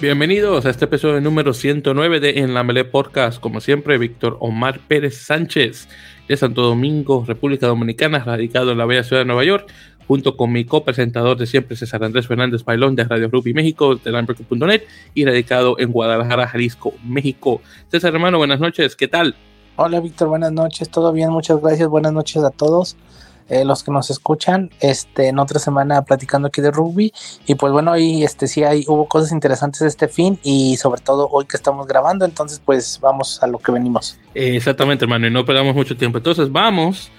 Bienvenidos a este episodio número 109 de En la Mele Podcast. Como siempre, Víctor Omar Pérez Sánchez de Santo Domingo, República Dominicana, radicado en la bella ciudad de Nueva York, junto con mi copresentador de siempre, César Andrés Fernández Bailón de Radio Rugby México, de Lamberto.net y radicado en Guadalajara, Jalisco, México. César, hermano, buenas noches, ¿qué tal? Hola, Víctor, buenas noches, todo bien, muchas gracias, buenas noches a todos. Eh, los que nos escuchan este, en otra semana platicando aquí de rugby. Y pues bueno, ahí este, sí hay, hubo cosas interesantes este fin y sobre todo hoy que estamos grabando. Entonces, pues vamos a lo que venimos. exactamente, hermano, y no perdamos mucho tiempo. Entonces, vamos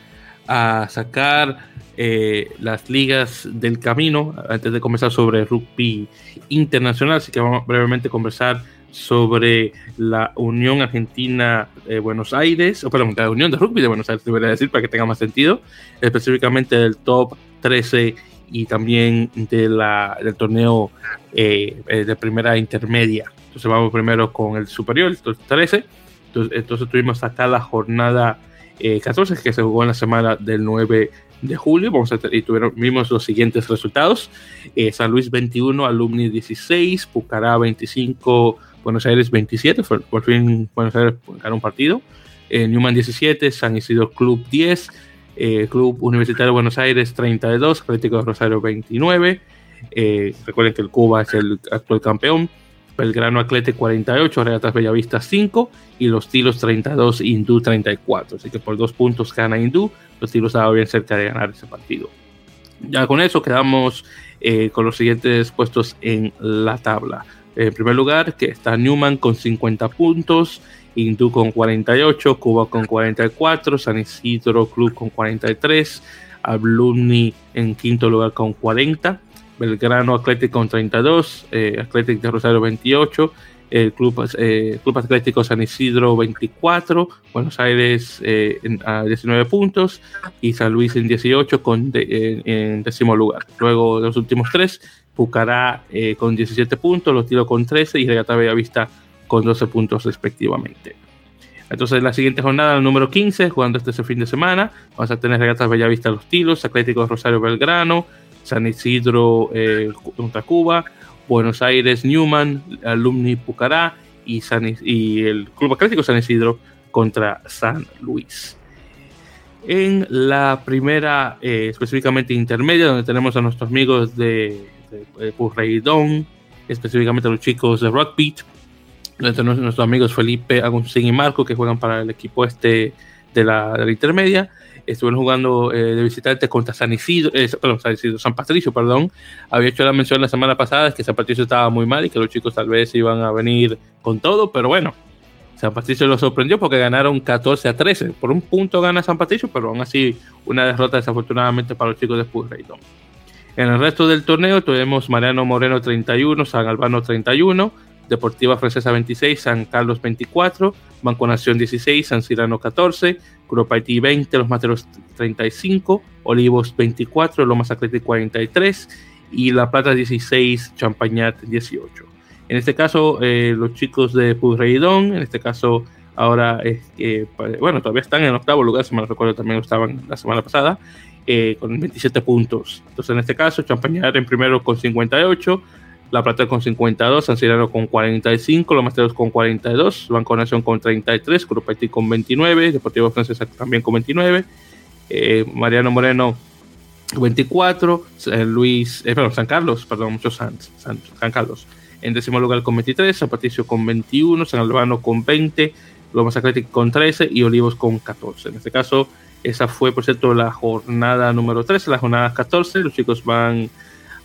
a sacar eh, las ligas del camino antes de comenzar sobre rugby internacional. Así que vamos a brevemente conversar sobre la Unión Argentina de Buenos Aires, o perdón, la Unión de Rugby de Buenos Aires, debería decir, para que tenga más sentido, específicamente del top 13 y también de la, del torneo eh, eh, de primera intermedia. Entonces vamos primero con el superior, el top 13. Entonces, tuvimos acá la jornada 14 eh, que se jugó en la semana del 9 de julio. Vamos a y tuvieron, vimos los siguientes resultados. San Luis 21, Alumni 16, Pucará 25, Buenos Aires 27, por, fin Buenos Aires ganó un partido. Eh, Newman 17, San Isidro Club 10, eh, Club Universitario Buenos Aires 32, Atlético de Rosario 29. Eh, recuerden que el Cuba es el actual campeón. Belgrano Atlete 48, Regatas Bellavista 5 y los Tilos 32, Hindú 34. Así que por dos puntos gana Hindú. Los Tilos estaban bien cerca de ganar ese partido. Ya con eso quedamos con los siguientes puestos en la tabla. En primer lugar, que está Newman con 50 puntos, Hindú con 48, Cuba con 44, San Isidro Club con 43, Ablumni en quinto lugar con 40, Belgrano Atlético con 32, eh, Atlético de Rosario 28, el Club, eh, Club Atlético San Isidro 24, Buenos Aires eh, a 19 puntos y San Luis en 18 con en décimo lugar. Luego de los últimos tres, Pucará eh, con 17 puntos, Los Tilos con 13 y Regata Bellavista con 12 puntos respectivamente. Entonces, la siguiente jornada, el número 15, jugando este fin de semana, vamos a tener Regata Bellavista Los Tilos, Atlético Rosario Belgrano, San Isidro eh, contra Cuba, Buenos Aires Newman, Alumni Pucará y, y el Club Atlético San Isidro contra San Luis. En la primera, eh, específicamente intermedia, donde tenemos a nuestros amigos de de específicamente los chicos de Rockbeat, nuestros, nuestros amigos Felipe Agustín y Marco, que juegan para el equipo este de la, de la intermedia. Estuvieron jugando eh, de visitante contra San Isidro, eh, perdón, San Isidro, San Patricio, perdón. Había hecho la mención la semana pasada que San Patricio estaba muy mal y que los chicos tal vez iban a venir con todo, pero bueno, San Patricio lo sorprendió porque ganaron 14 a 13. Por un punto gana San Patricio, pero aún así una derrota desafortunadamente para los chicos de Purreidon. En el resto del torneo tuvimos Mariano Moreno 31, San Albano 31, Deportiva Francesa 26, San Carlos 24, Banco Nación 16, San Cirano 14, Haití 20, Los Materos 35, Olivos 24, Lomas Atlético 43 y La Plata 16, Champañat 18. En este caso, eh, los chicos de Purreidón, en este caso ahora bueno, todavía están en octavo lugar, si me recuerdo también estaban la semana pasada, eh, con 27 puntos. Entonces, en este caso, Champañar en primero con 58, La Plata con 52, San Cirano con 45, Los Masteros con 42, Banco Nación con 33, Grupo con 29, Deportivo Francesa también con 29, eh, Mariano Moreno 24, San Luis, eh, San Carlos, perdón, muchos San, San, Carlos. En décimo lugar con 23, San Patricio con 21, San Albano con 20, Lomas Atlético con 13 y Olivos con 14. En este caso, esa fue, por cierto, la jornada número 13, la jornada 14. Los chicos van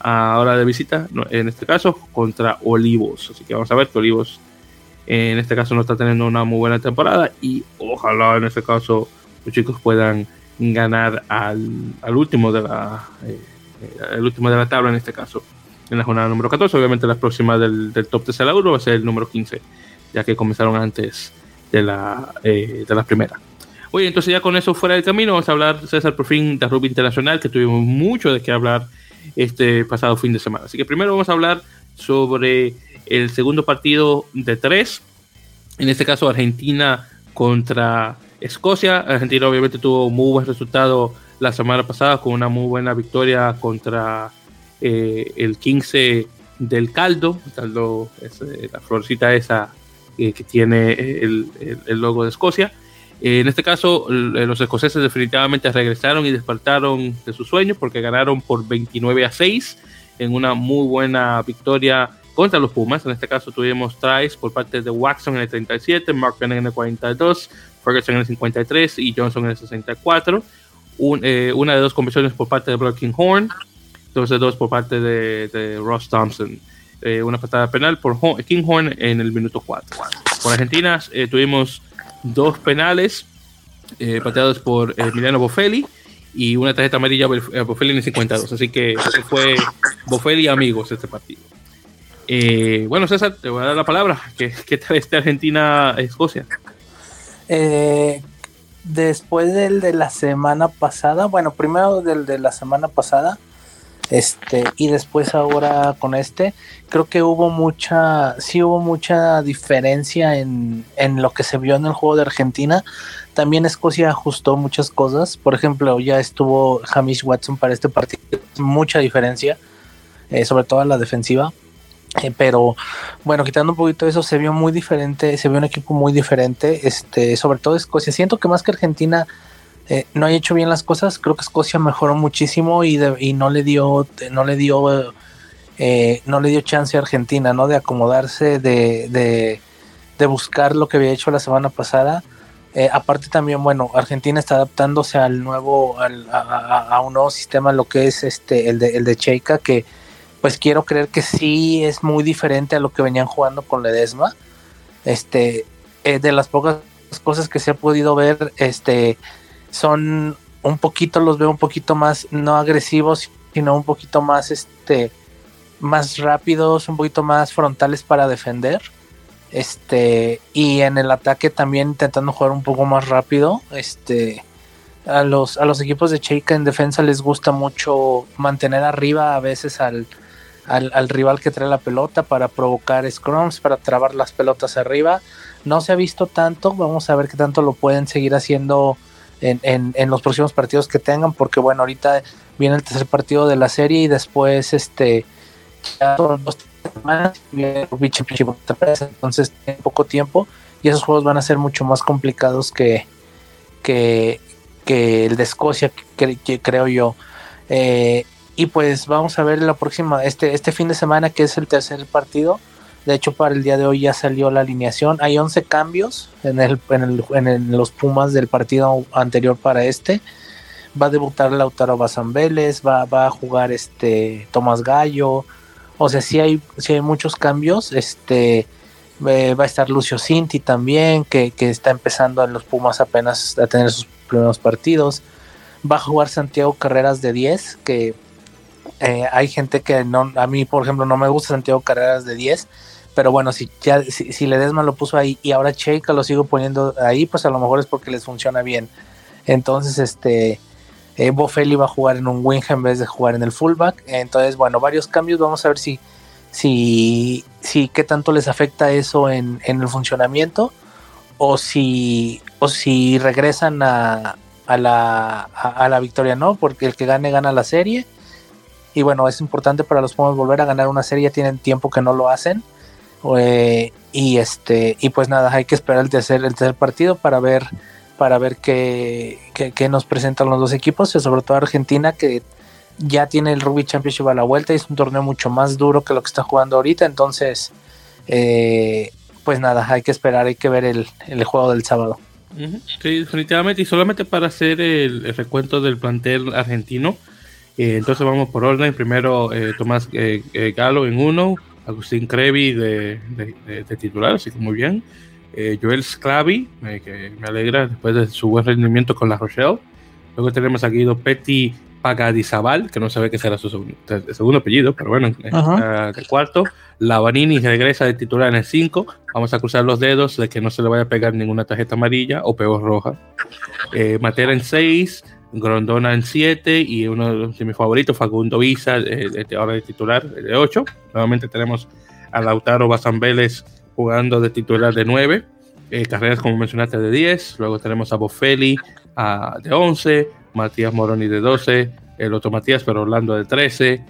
ahora de visita, en este caso, contra Olivos. Así que vamos a ver que Olivos, en este caso, no está teniendo una muy buena temporada. Y ojalá, en este caso, los chicos puedan ganar al, último de la eh, el último de la tabla, en este caso, en la jornada número 14. Obviamente, la próxima del, top 3 de la Euro va a ser el número 15, ya que comenzaron antes de la, eh, de la primera. Oye, entonces ya con eso fuera del camino, vamos a hablar, César, por fin de rugby internacional, que tuvimos mucho de qué hablar este pasado fin de semana. Así que primero vamos a hablar sobre el segundo partido de tres, en este caso Argentina contra Escocia. Argentina obviamente tuvo muy buen resultado la semana pasada con una muy buena victoria contra eh, el 15 del caldo. caldo es eh, la florcita esa que tiene el, logo de Escocia. En este caso, los escoceses definitivamente regresaron y despertaron de su sueño porque ganaron por 29 a 6 en una muy buena victoria contra los Pumas. En este caso tuvimos tries por parte de Waxon en el 37, Mark en el 42, Ferguson en el 53 y Johnson en el 64. Eh, una de dos conversiones por parte de Brock Horn, dos de dos por parte de, Ross Thompson. Eh, una patada penal por Kinghorn en el minuto 4. Por Argentina eh, tuvimos dos penales pateados por Emiliano Boffelli y una tarjeta amarilla a Boffelli en el 52. Así que fue Boffelli amigos este partido. Eh, bueno, César, te voy a dar la palabra. ¿Qué, qué tal este Argentina-Escocia? Eh, después del de la semana pasada, bueno, primero del de la semana pasada, este, y después ahora con este, creo que hubo mucha, sí hubo mucha diferencia en, en lo que se vio en el juego de Argentina. También Escocia ajustó muchas cosas. Por ejemplo, ya estuvo Hamish Watson para este partido, mucha diferencia, eh, sobre todo en la defensiva eh, pero bueno, quitando un poquito eso, se vio muy diferente, se vio un equipo muy diferente, este, sobre todo Escocia. Siento que más que Argentina eh, no haya hecho bien las cosas, creo que Escocia mejoró muchísimo y, no le dio, no le dio, eh, no le dio chance a Argentina, ¿no? De acomodarse, de, de, buscar lo que había hecho la semana pasada. aparte también, bueno, Argentina está adaptándose al nuevo, al, a, un nuevo sistema, lo que es este, el de, el de Cheika, que pues quiero creer que sí es muy diferente a lo que venían jugando con Ledesma. Este, eh, de las pocas cosas que se ha podido ver, este, son un poquito, los veo un poquito más, no agresivos, sino un poquito más, este, más rápidos, un poquito más frontales para defender. Este, y en el ataque también intentando jugar un poco más rápido. Este, a los, a los equipos de Cheika en defensa les gusta mucho mantener arriba a veces al, al, rival que trae la pelota para provocar scrums, para trabar las pelotas arriba. No se ha visto tanto, vamos a ver qué tanto lo pueden seguir haciendo en, los próximos partidos que tengan, porque bueno, ahorita viene el tercer partido de la serie y después este ya son dos semanas, entonces en poco tiempo y esos juegos van a ser mucho más complicados que, que, el de Escocia, que, creo yo. Eh, y pues vamos a ver la próxima, este, este fin de semana que es el tercer partido. De hecho, para el día de hoy ya salió la alineación. Hay 11 cambios en, el, en, los Pumas del partido anterior para este. Va a debutar Lautaro Bazambeles, va, va a jugar este Tomás Gallo. O sea, sí hay, sí hay muchos cambios. Este eh, va a estar Lucio Cinti también, que, que está empezando en los Pumas apenas a tener sus primeros partidos. Va a jugar Santiago Carreras de 10, que eh, hay gente que no, a mí por ejemplo no me gusta Santiago Carreras de 10, pero bueno, si ya si, si Ledesma lo puso ahí y ahora Cheika lo sigo poniendo ahí, pues a lo mejor es porque les funciona bien. Entonces, este eh, Bofelli va a jugar en un wing en vez de jugar en el fullback. Entonces, bueno, varios cambios. Vamos a ver si, si, si qué tanto les afecta eso en, el funcionamiento o si, o si regresan a, a la, a la victoria, ¿no? Porque el que gane gana la serie y bueno, es importante para los Pumas volver a ganar una serie, ya tienen tiempo que no lo hacen. Eh, y este, y pues nada, hay que esperar el tercer, el tercer partido para ver, para ver qué, qué, nos presentan los dos equipos, y sobre todo Argentina, que ya tiene el Rugby Championship a la vuelta y es un torneo mucho más duro que lo que está jugando ahorita. Entonces, eh, pues nada, hay que esperar, hay que ver el, juego del sábado. Sí, definitivamente. Y solamente para hacer el recuento del plantel argentino, eh, entonces vamos por orden. Primero eh, Tomás Galo en uno, Agustín Crevi de, titular, así que muy bien. Joel Sclavi, que me alegra después de su buen rendimiento con la Rochelle. Luego tenemos a Guido Petty Pagadizabal, que no sabe qué será su segundo, apellido, pero bueno, el cuarto. Lavanini regresa de titular en el 5. Vamos a cruzar los dedos de que no se le vaya a pegar ninguna tarjeta amarilla o peor roja. Matera en 6. Grondona en 7 y uno de mis favoritos, Facundo Visa, ahora de titular de 8. Nuevamente tenemos a Lautaro Bazambeles jugando de titular de 9. eh, carreras como mencionaste de 10, luego tenemos a Boffelli de 11, Matías Moroni de 12, el otro Matías, pero Orlando de 13,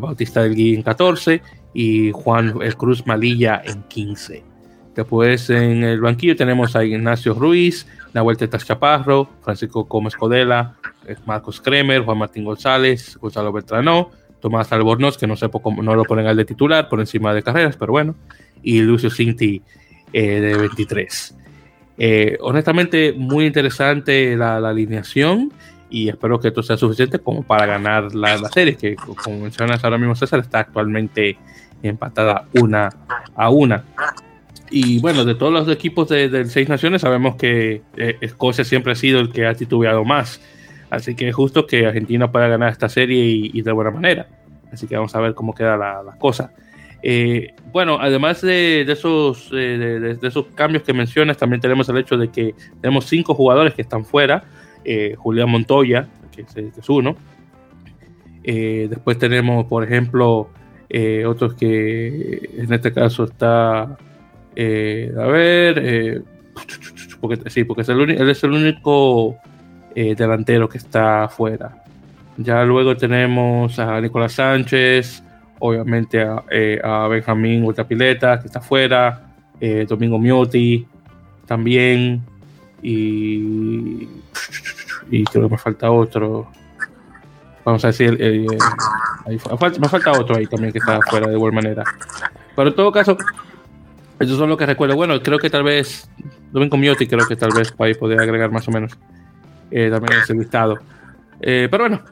Bautista del Gui en 14 y Juan el Cruz Malilla en 15. Después en el banquillo tenemos a Ignacio Ruiz, Nahuel Tetas Chaparro, Francisco Gómez Codela, eh, Marcos Kremer, Juan Martín González, Gonzalo Beltrano, Tomás Albornoz, que no sé cómo no lo ponen al de titular por encima de carreras, pero bueno, y Lucio Cinti eh, de 23. Eh, honestamente, muy interesante la, alineación y espero que esto sea suficiente como para ganar la, serie, que como mencionas ahora mismo César, está actualmente empatada una a una. Y bueno, de todos los equipos de, Seis Naciones sabemos que eh, Escocia siempre ha sido el que ha titubeado más. Así que es justo que Argentina pueda ganar esta serie y, de buena manera. Así que vamos a ver cómo queda la, cosa. Eh, bueno, además de, esos, eh, de, esos cambios que mencionas, también tenemos el hecho de que tenemos cinco jugadores que están fuera. Julián Montoya, que es, uno. después tenemos, por ejemplo, otros que en este caso está eh, a ver, eh, porque, sí, porque es el él es el único eh, delantero que está afuera. Ya luego tenemos a Nicolás Sánchez, obviamente a, a Benjamín Pileta que está afuera, Domingo Miotti también, y, y creo que me falta otro. Vamos a decir, me falta otro ahí también que está afuera de igual manera. Pero en todo caso, eso son lo que recuerdo. Bueno, creo que tal vez Domingo Miotti, creo que tal vez ahí podría agregar más o menos eh, también ese listado. Eh, pero bueno,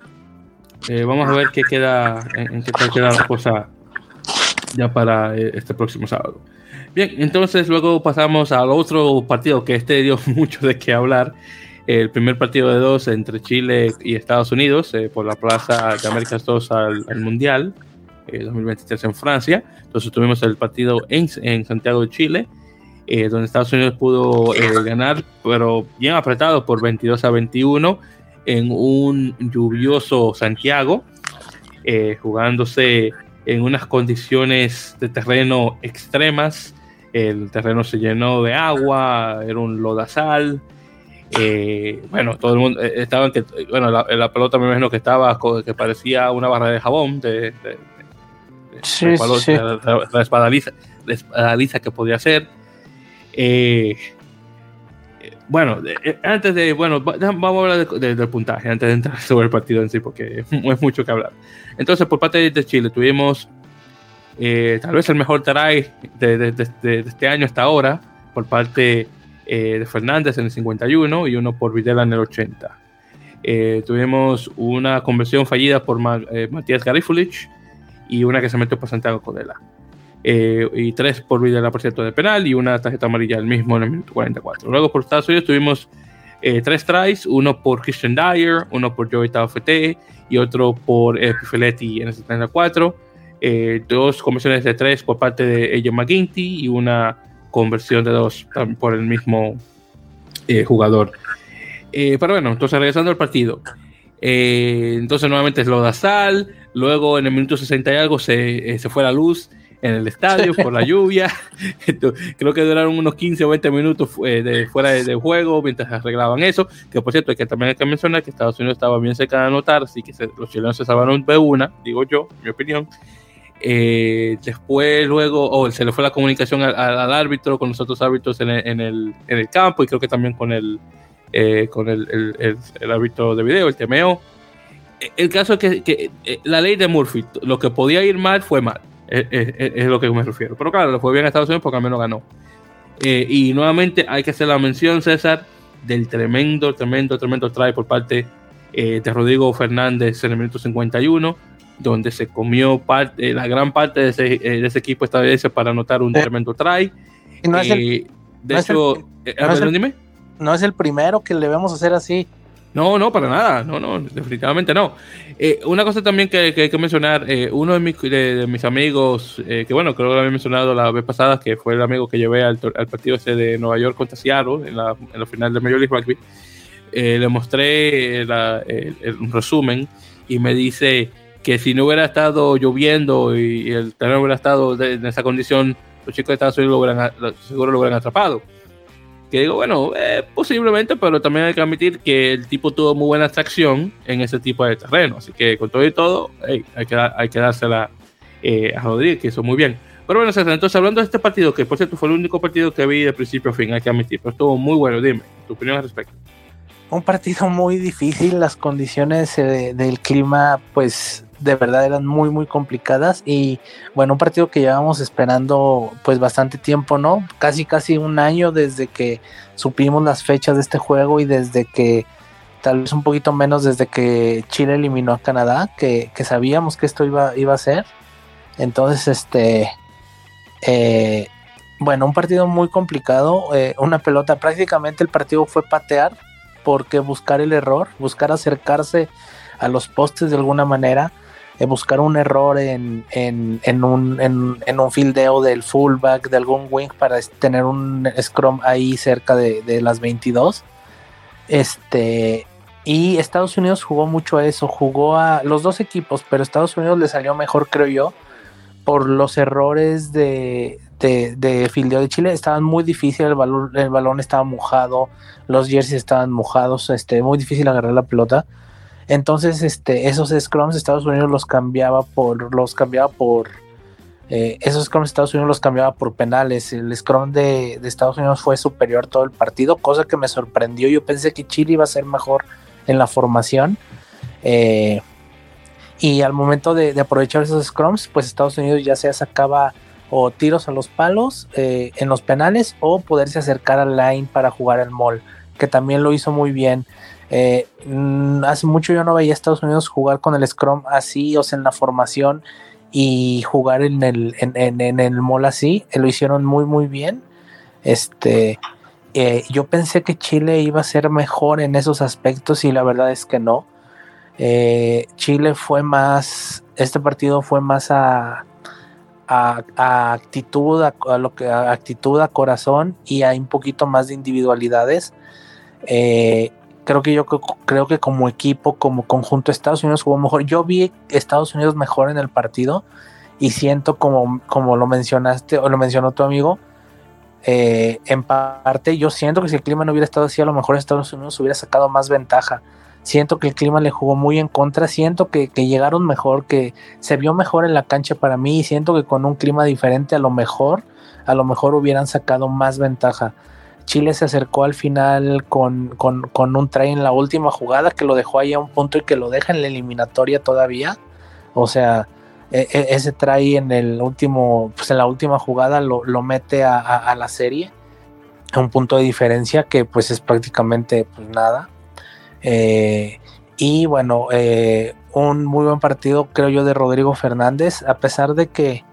eh, vamos a ver qué queda, en, qué tal queda la cosa ya para este próximo sábado. Bien, entonces luego pasamos al otro partido que este dio mucho de qué hablar. El primer partido de dos entre Chile y Estados Unidos por la Plaza de Américas 2 al, al Mundial. 2023 en Francia. Entonces tuvimos el partido en, en Santiago de Chile, eh, donde Estados Unidos pudo eh, ganar, pero bien apretado por 22 a 21 en un lluvioso Santiago, eh, jugándose en unas condiciones de terreno extremas. El terreno se llenó de agua, era un lodazal. bueno, todo el mundo estaba que, bueno, la, pelota me imagino que estaba, que parecía una barra de jabón de sí, sí. La, espadaliza, que podría ser. Eh, bueno, eh, antes de, bueno, vamos a hablar del puntaje, antes de entrar sobre el partido en sí, porque es mucho que hablar. Entonces, por parte de Chile, tuvimos eh, tal vez el mejor try de, este año hasta ahora, por parte de Fernández en el 51 y uno por Videla en el 80. tuvimos una conversión fallida por Matías Garifulich y una que se metió por Santiago Codela. Eh, y tres por Videla, por cierto, de penal y una tarjeta amarilla el mismo en el minuto 44. Luego por Estados Unidos tuvimos eh, tres tries, uno por Christian Dyer, uno por Joey Taufete y otro por eh, en el 74. Eh, dos conversiones de tres por parte de Ello McGuinty y una conversión de dos por el mismo jugador. pero bueno, entonces regresando al partido. entonces nuevamente es Lodazal, Luego en el minuto 60 y algo se, eh, se fue la luz en el estadio por la lluvia. Creo que duraron unos 15 o 20 minutos eh, de, fuera de, juego mientras arreglaban eso. Que por cierto, que también hay que mencionar que Estados Unidos estaba bien cerca de anotar, así que los chilenos se salvaron de una, digo yo, mi opinión. Eh, después, luego, oh, se le fue la comunicación al, árbitro, con los otros árbitros en el, en el, en el campo y creo que también con el, con el, el, el árbitro de video, el TMO el caso es que, eh, la ley de Murphy, lo que podía ir mal fue mal. Es, es, lo que me refiero. Pero claro, le fue bien a Estados Unidos porque al menos ganó. Eh, y nuevamente hay que hacer la mención, César, del tremendo, tremendo, tremendo try por parte eh, de Rodrigo Fernández en el minuto 51, donde se comió parte, la gran parte de ese, de ese equipo estadounidense para anotar un tremendo try. No es el, de hecho, no es el primero que le vamos a hacer así. No, no, para nada. No, no, definitivamente no. Eh, una cosa también que, hay que mencionar, eh, uno de mis, de, mis amigos, eh, que bueno, creo que lo había mencionado la vez pasada, que fue el amigo que llevé al, partido ese de Nueva York contra Seattle en la, en la final de Major League Rugby, le mostré un resumen y me dice que si no hubiera estado lloviendo y, el terreno hubiera estado en esa condición, los chicos de Estados Unidos lo hubieran, seguro lo hubieran atrapado. Que digo, bueno, eh, posiblemente, pero también hay que admitir que el tipo tuvo muy buena tracción en ese tipo de terreno. Así que con todo y todo, hay, que, hay que dársela eh, a Rodríguez, que hizo muy bien. Pero bueno, César, entonces hablando de este partido, que por cierto fue el único partido que vi de principio a fin, hay que admitir, pero estuvo muy bueno. Dime, tu opinión al respecto. Un partido muy difícil, las condiciones eh, del clima, pues de verdad eran muy muy complicadas y bueno un partido que llevamos esperando pues bastante tiempo no casi casi un año desde que supimos las fechas de este juego y desde que tal vez un poquito menos desde que Chile eliminó a Canadá que, sabíamos que esto iba, iba a ser. Entonces este eh, bueno un partido muy complicado eh, una pelota prácticamente el partido fue patear porque buscar el error buscar acercarse a los postes de alguna manera buscar un error en, un, en, un fildeo del fullback, de algún wing para tener un scrum ahí cerca de, las 22. Este, y Estados Unidos jugó mucho a eso, jugó a los dos equipos, pero Estados Unidos le salió mejor, creo yo, por los errores de, de, de fildeo de Chile. Estaban muy difíciles, el balón, el balón estaba mojado, los jerseys estaban mojados, este, muy difícil agarrar la pelota. Entonces, este, esos scrums Estados Unidos los cambiaba por, los cambiaba por, eh, esos scrums Estados Unidos los cambiaba por penales. El scrum de, Estados Unidos fue superior todo el partido, cosa que me sorprendió. Yo pensé que Chile iba a ser mejor en la formación. Eh, y al momento de, aprovechar esos scrums, pues Estados Unidos ya se sacaba o tiros a los palos eh, en los penales o poderse acercar al line para jugar el mall, que también lo hizo muy bien. Eh, mm, hace mucho yo no veía a Estados Unidos jugar con el Scrum así, o sea, en la formación y jugar en el, en, el mall así. Eh, lo hicieron muy, muy bien. Este, eh, yo pensé que Chile iba a ser mejor en esos aspectos y la verdad es que no. Chile fue más, este partido fue más a, a, actitud, a, lo que, actitud, a corazón y a un poquito más de individualidades. Eh, creo que yo creo que como equipo, como conjunto, Estados Unidos jugó mejor. Yo vi Estados Unidos mejor en el partido y siento como, como lo mencionaste o lo mencionó tu amigo, eh, en parte yo siento que si el clima no hubiera estado así, a lo mejor Estados Unidos hubiera sacado más ventaja. Siento que el clima le jugó muy en contra, siento que, que llegaron mejor, que se vio mejor en la cancha para mí y siento que con un clima diferente a lo mejor, a lo mejor hubieran sacado más ventaja. Chile se acercó al final con, un try en la última jugada que lo dejó ahí a un punto y que lo deja en la eliminatoria todavía. O sea, e, e, ese try en el último, pues en la última jugada lo, mete a, la serie. Un punto de diferencia que pues es prácticamente pues nada. Eh, y bueno, eh, un muy buen partido creo yo de Rodrigo Fernández, a pesar de que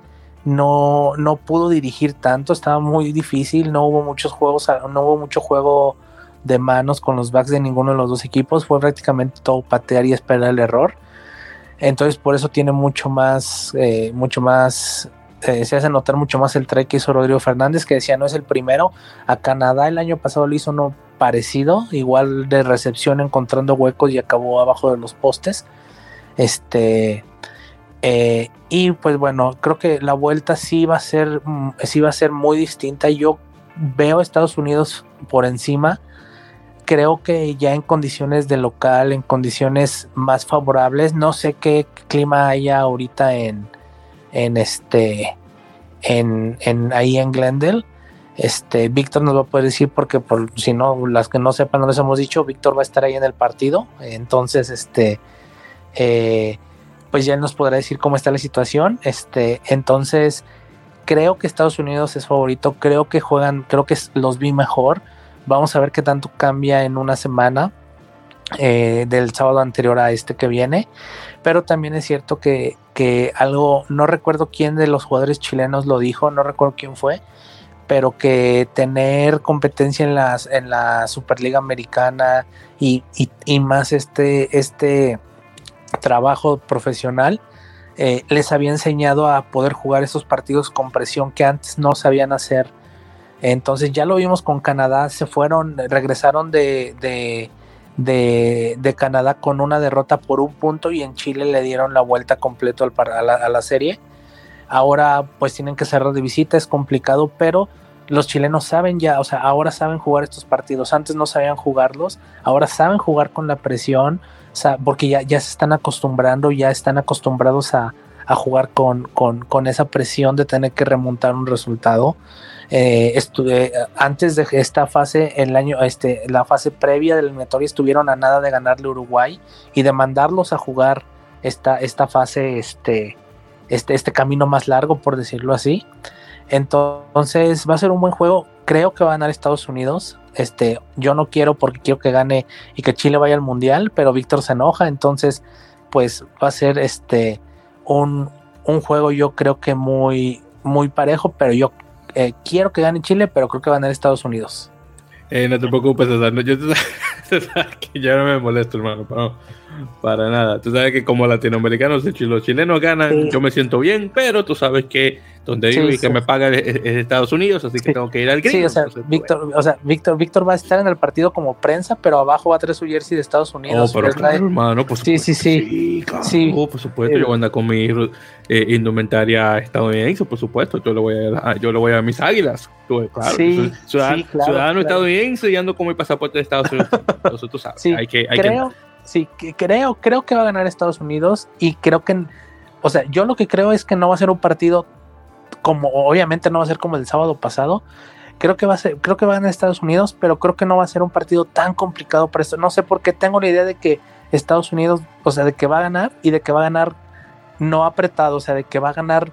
no, no pudo dirigir tanto, estaba muy difícil, no hubo muchos juegos, no hubo mucho juego de manos con los backs de ninguno de los dos equipos, fue prácticamente todo patear y esperar el error. Entonces por eso tiene mucho más, eh, mucho más, eh, se hace notar mucho más el try que hizo Rodrigo Fernández, que decía no es el primero. A Canadá el año pasado le hizo uno parecido, igual de recepción encontrando huecos y acabó abajo de los postes. Este, eh, y pues bueno, creo que la vuelta sí va a ser, mm, sí va a ser muy distinta. Yo veo a Estados Unidos por encima. Creo que ya en condiciones de local, en condiciones más favorables, no sé qué clima haya ahorita en, en este, en, en ahí en Glendale. Este, Víctor nos va a poder decir porque por si no, las que no sepan, no les hemos dicho, Víctor va a estar ahí en el partido. Entonces, este, eh, pues ya nos podrá decir cómo está la situación. Este, entonces, creo que Estados Unidos es favorito, creo que juegan, creo que los vi mejor. Vamos a ver qué tanto cambia en una semana eh, del sábado anterior a este que viene. Pero también es cierto que, que algo, no recuerdo quién de los jugadores chilenos lo dijo, no recuerdo quién fue, pero que tener competencia en las en la Superliga Americana y, y, y, más este este trabajo profesional, eh, les había enseñado a poder jugar esos partidos con presión que antes no sabían hacer. Entonces ya lo vimos con Canadá, se fueron, regresaron de, de, de, Canadá con una derrota por un punto y en Chile le dieron la vuelta completo al, a, la, a la serie. Ahora pues tienen que cerrar de visita, es complicado, pero los chilenos saben ya, o sea, ahora saben jugar estos partidos, antes no sabían jugarlos, ahora saben jugar con la presión, porque ya, ya se están acostumbrando, ya están acostumbrados a, jugar con, con, esa presión de tener que remontar un resultado. Eh, antes de esta fase, el año, este, la fase previa del eliminatoria estuvieron a nada de ganarle Uruguay y de mandarlos a jugar esta, esta fase, este, este, este camino más largo, por decirlo así. Entonces va a ser un buen juego. Creo que va a ganar Estados Unidos. Este, yo no quiero porque quiero que gane y que Chile vaya al mundial, pero Víctor se enoja, entonces pues va a ser este un, un juego yo creo que muy muy parejo, pero yo eh, quiero que gane Chile, pero creo que va a ganar Estados Unidos. Eh, no te preocupes, César. yo sabes que ya no me molesto, hermano. para nada. Tú sabes que como latinoamericanos, si los chilenos ganan, yo me siento bien, pero tú sabes que donde vivo y que me paga es, Estados Unidos, así que tengo que ir al gringo. Sí, o sea, Víctor, o sea, Víctor, Víctor va a estar en el partido como prensa, pero abajo va a traer su jersey de Estados Unidos. Oh, pero claro, hermano, por sí, sí, sí, sí. Oh, por supuesto, yo voy a andar con mi eh, indumentaria estadounidense, por supuesto, yo le voy a, yo le voy a mis águilas. Claro, sí, ciudadano, claro, ciudadano estadounidense y ando con mi pasaporte de Estados Unidos. Nosotros sabes, sí, hay que, hay creo, que... sí, creo, creo que va a ganar Estados Unidos y creo que, o sea, yo lo que creo es que no va a ser un partido como obviamente no va a ser como el sábado pasado. Creo que va a ser, creo que van a Estados Unidos, pero creo que no va a ser un partido tan complicado para esto. No sé por qué tengo la idea de que Estados Unidos, o sea, de que va a ganar y de que va a ganar no apretado, o sea, de que va a ganar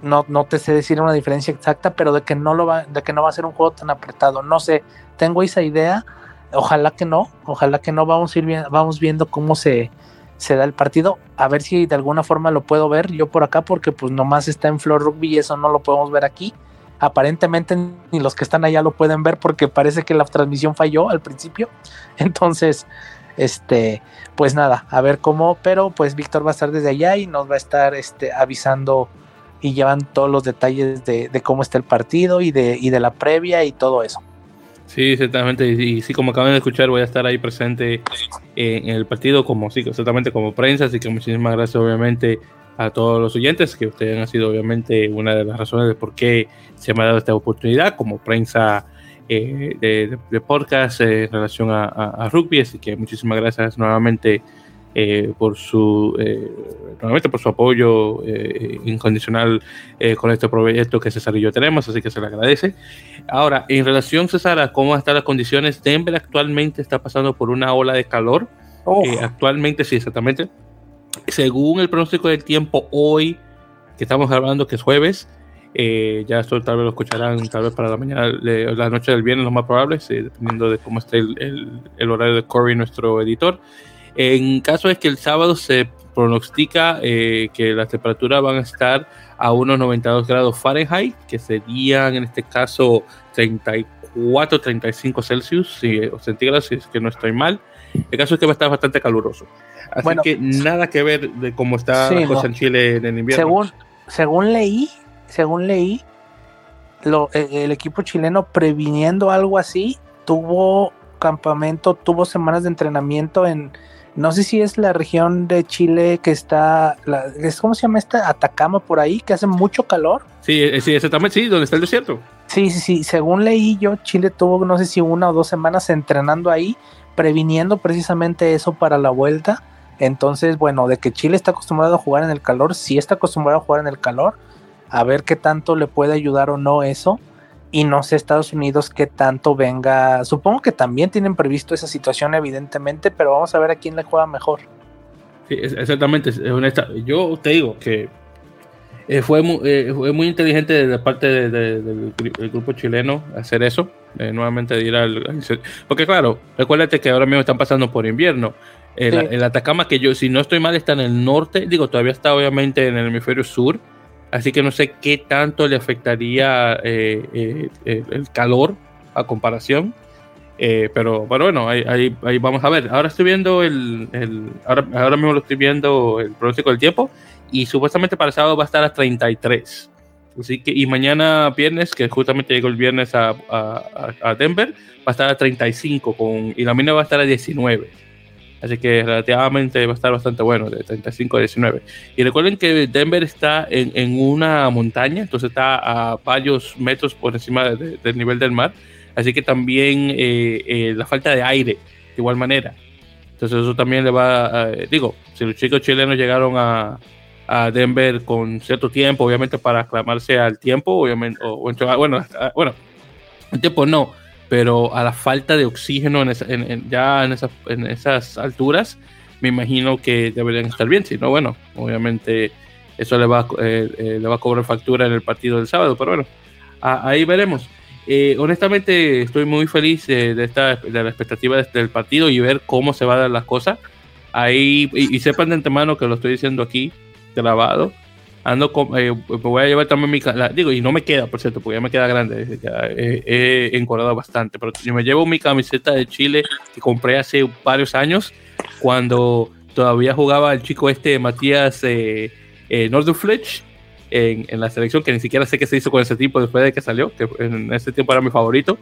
no, no te sé decir una diferencia exacta, pero de que no lo va, de que no va a ser un juego tan apretado. No sé, tengo esa idea. Ojalá que no, ojalá que no. Vamos a ir vamos viendo cómo se, se da el partido. A ver si de alguna forma lo puedo ver yo por acá, porque pues nomás está en Floor Rugby y eso no lo podemos ver aquí. Aparentemente ni los que están allá lo pueden ver porque parece que la transmisión falló al principio. Entonces, este, pues nada, a ver cómo, pero pues Víctor va a estar desde allá y nos va a estar este, avisando y llevan todos los detalles de, de cómo está el partido y de, y de la previa y todo eso. Sí, exactamente. Y, sí, como acaban de escuchar, voy a estar ahí presente en, el partido como sí, exactamente como prensa. Así que muchísimas gracias, obviamente, a todos los oyentes, que ustedes han sido, obviamente, una de las razones de por qué se me ha dado esta oportunidad como prensa eh, de, podcast en relación a, rugby. Así que muchísimas gracias nuevamente eh, por su eh, por su apoyo eh, incondicional con este proyecto que César y yo tenemos, así que se le agradece. Ahora, en relación, César, a cómo están las condiciones, Denver actualmente está pasando por una ola de calor. actualmente, sí, exactamente. Según el pronóstico del tiempo hoy, que estamos hablando que es jueves, ya esto tal vez lo escucharán tal vez para la mañana, la noche del viernes, lo más probable, dependiendo de cómo esté el, el, el horario de Corey, nuestro editor. En caso de que el sábado se pronostica eh, que las temperaturas van a estar a unos 92 grados Fahrenheit, que serían en este caso 34, 35 Celsius si, o centígrados, si es que no estoy mal. El caso es que va a estar bastante caluroso. Así que nada que ver de cómo está la cosa en Chile en el invierno. Según, según leí, según leí, lo, el equipo chileno previniendo algo así, tuvo campamento, tuvo semanas de entrenamiento en no sé si es la región de Chile que está, es, ¿cómo se llama esta? Atacama por ahí, que hace mucho calor. Sí, eh, sí, exactamente, sí, donde está el desierto. Sí, sí, sí, según leí yo, Chile tuvo, no sé si una o dos semanas entrenando ahí, previniendo precisamente eso para la vuelta. Entonces, bueno, de que Chile está acostumbrado a jugar en el calor, sí está acostumbrado a jugar en el calor, a ver qué tanto le puede ayudar o no eso y no sé Estados Unidos qué tanto venga. Supongo que también tienen previsto esa situación, evidentemente, pero vamos a ver a quién le juega mejor. Sí, exactamente. Yo te digo que eh, fue, muy, eh, fue muy inteligente de parte del grupo chileno hacer eso, eh, nuevamente ir al, Porque claro, recuérdate que ahora mismo están pasando por invierno. El, Atacama, que yo, si no estoy mal, está en el norte, digo, todavía está obviamente en el hemisferio sur, Así que no sé qué tanto le afectaría eh, eh, eh, el calor a comparación. pero, bueno, ahí, vamos a ver. Ahora estoy viendo el, ahora, mismo lo estoy viendo el pronóstico del tiempo y supuestamente para el sábado va a estar a 33. Así y mañana viernes, que justamente llegó el viernes a, a, Denver, va a estar a 35 con, y la mina va a estar a 19. Así que relativamente va a estar bastante bueno, de 35 a 19. Y recuerden que Denver está en, una montaña, entonces está a varios metros por encima del nivel del mar. Así que también eh, eh, la falta de aire, de igual manera. Entonces eso también le va, a, digo, si los chicos chilenos llegaron a, a Denver con cierto tiempo, obviamente para aclamarse al tiempo, obviamente, o, bueno, bueno, el tiempo no, pero a la falta de oxígeno en, ya en, en esas alturas, me imagino que deberían estar bien, si no, bueno, obviamente eso le va, eh, eh, le va a cobrar factura en el partido del sábado, pero bueno, ahí veremos. Eh, honestamente, estoy muy feliz de, esta, de la expectativa del partido y ver cómo se va a dar las cosas. Ahí, y sepan de antemano que lo estoy diciendo aquí, grabado. Ando con, eh, me voy a llevar también mi digo, y no me queda, por cierto, porque ya me queda grande, he engordado bastante, pero yo me llevo mi camiseta de Chile que compré hace varios años, cuando todavía jugaba el chico este Matías eh, eh en, en, la selección, que ni siquiera sé qué se hizo con ese tipo después de que salió, que en ese tiempo era mi favorito.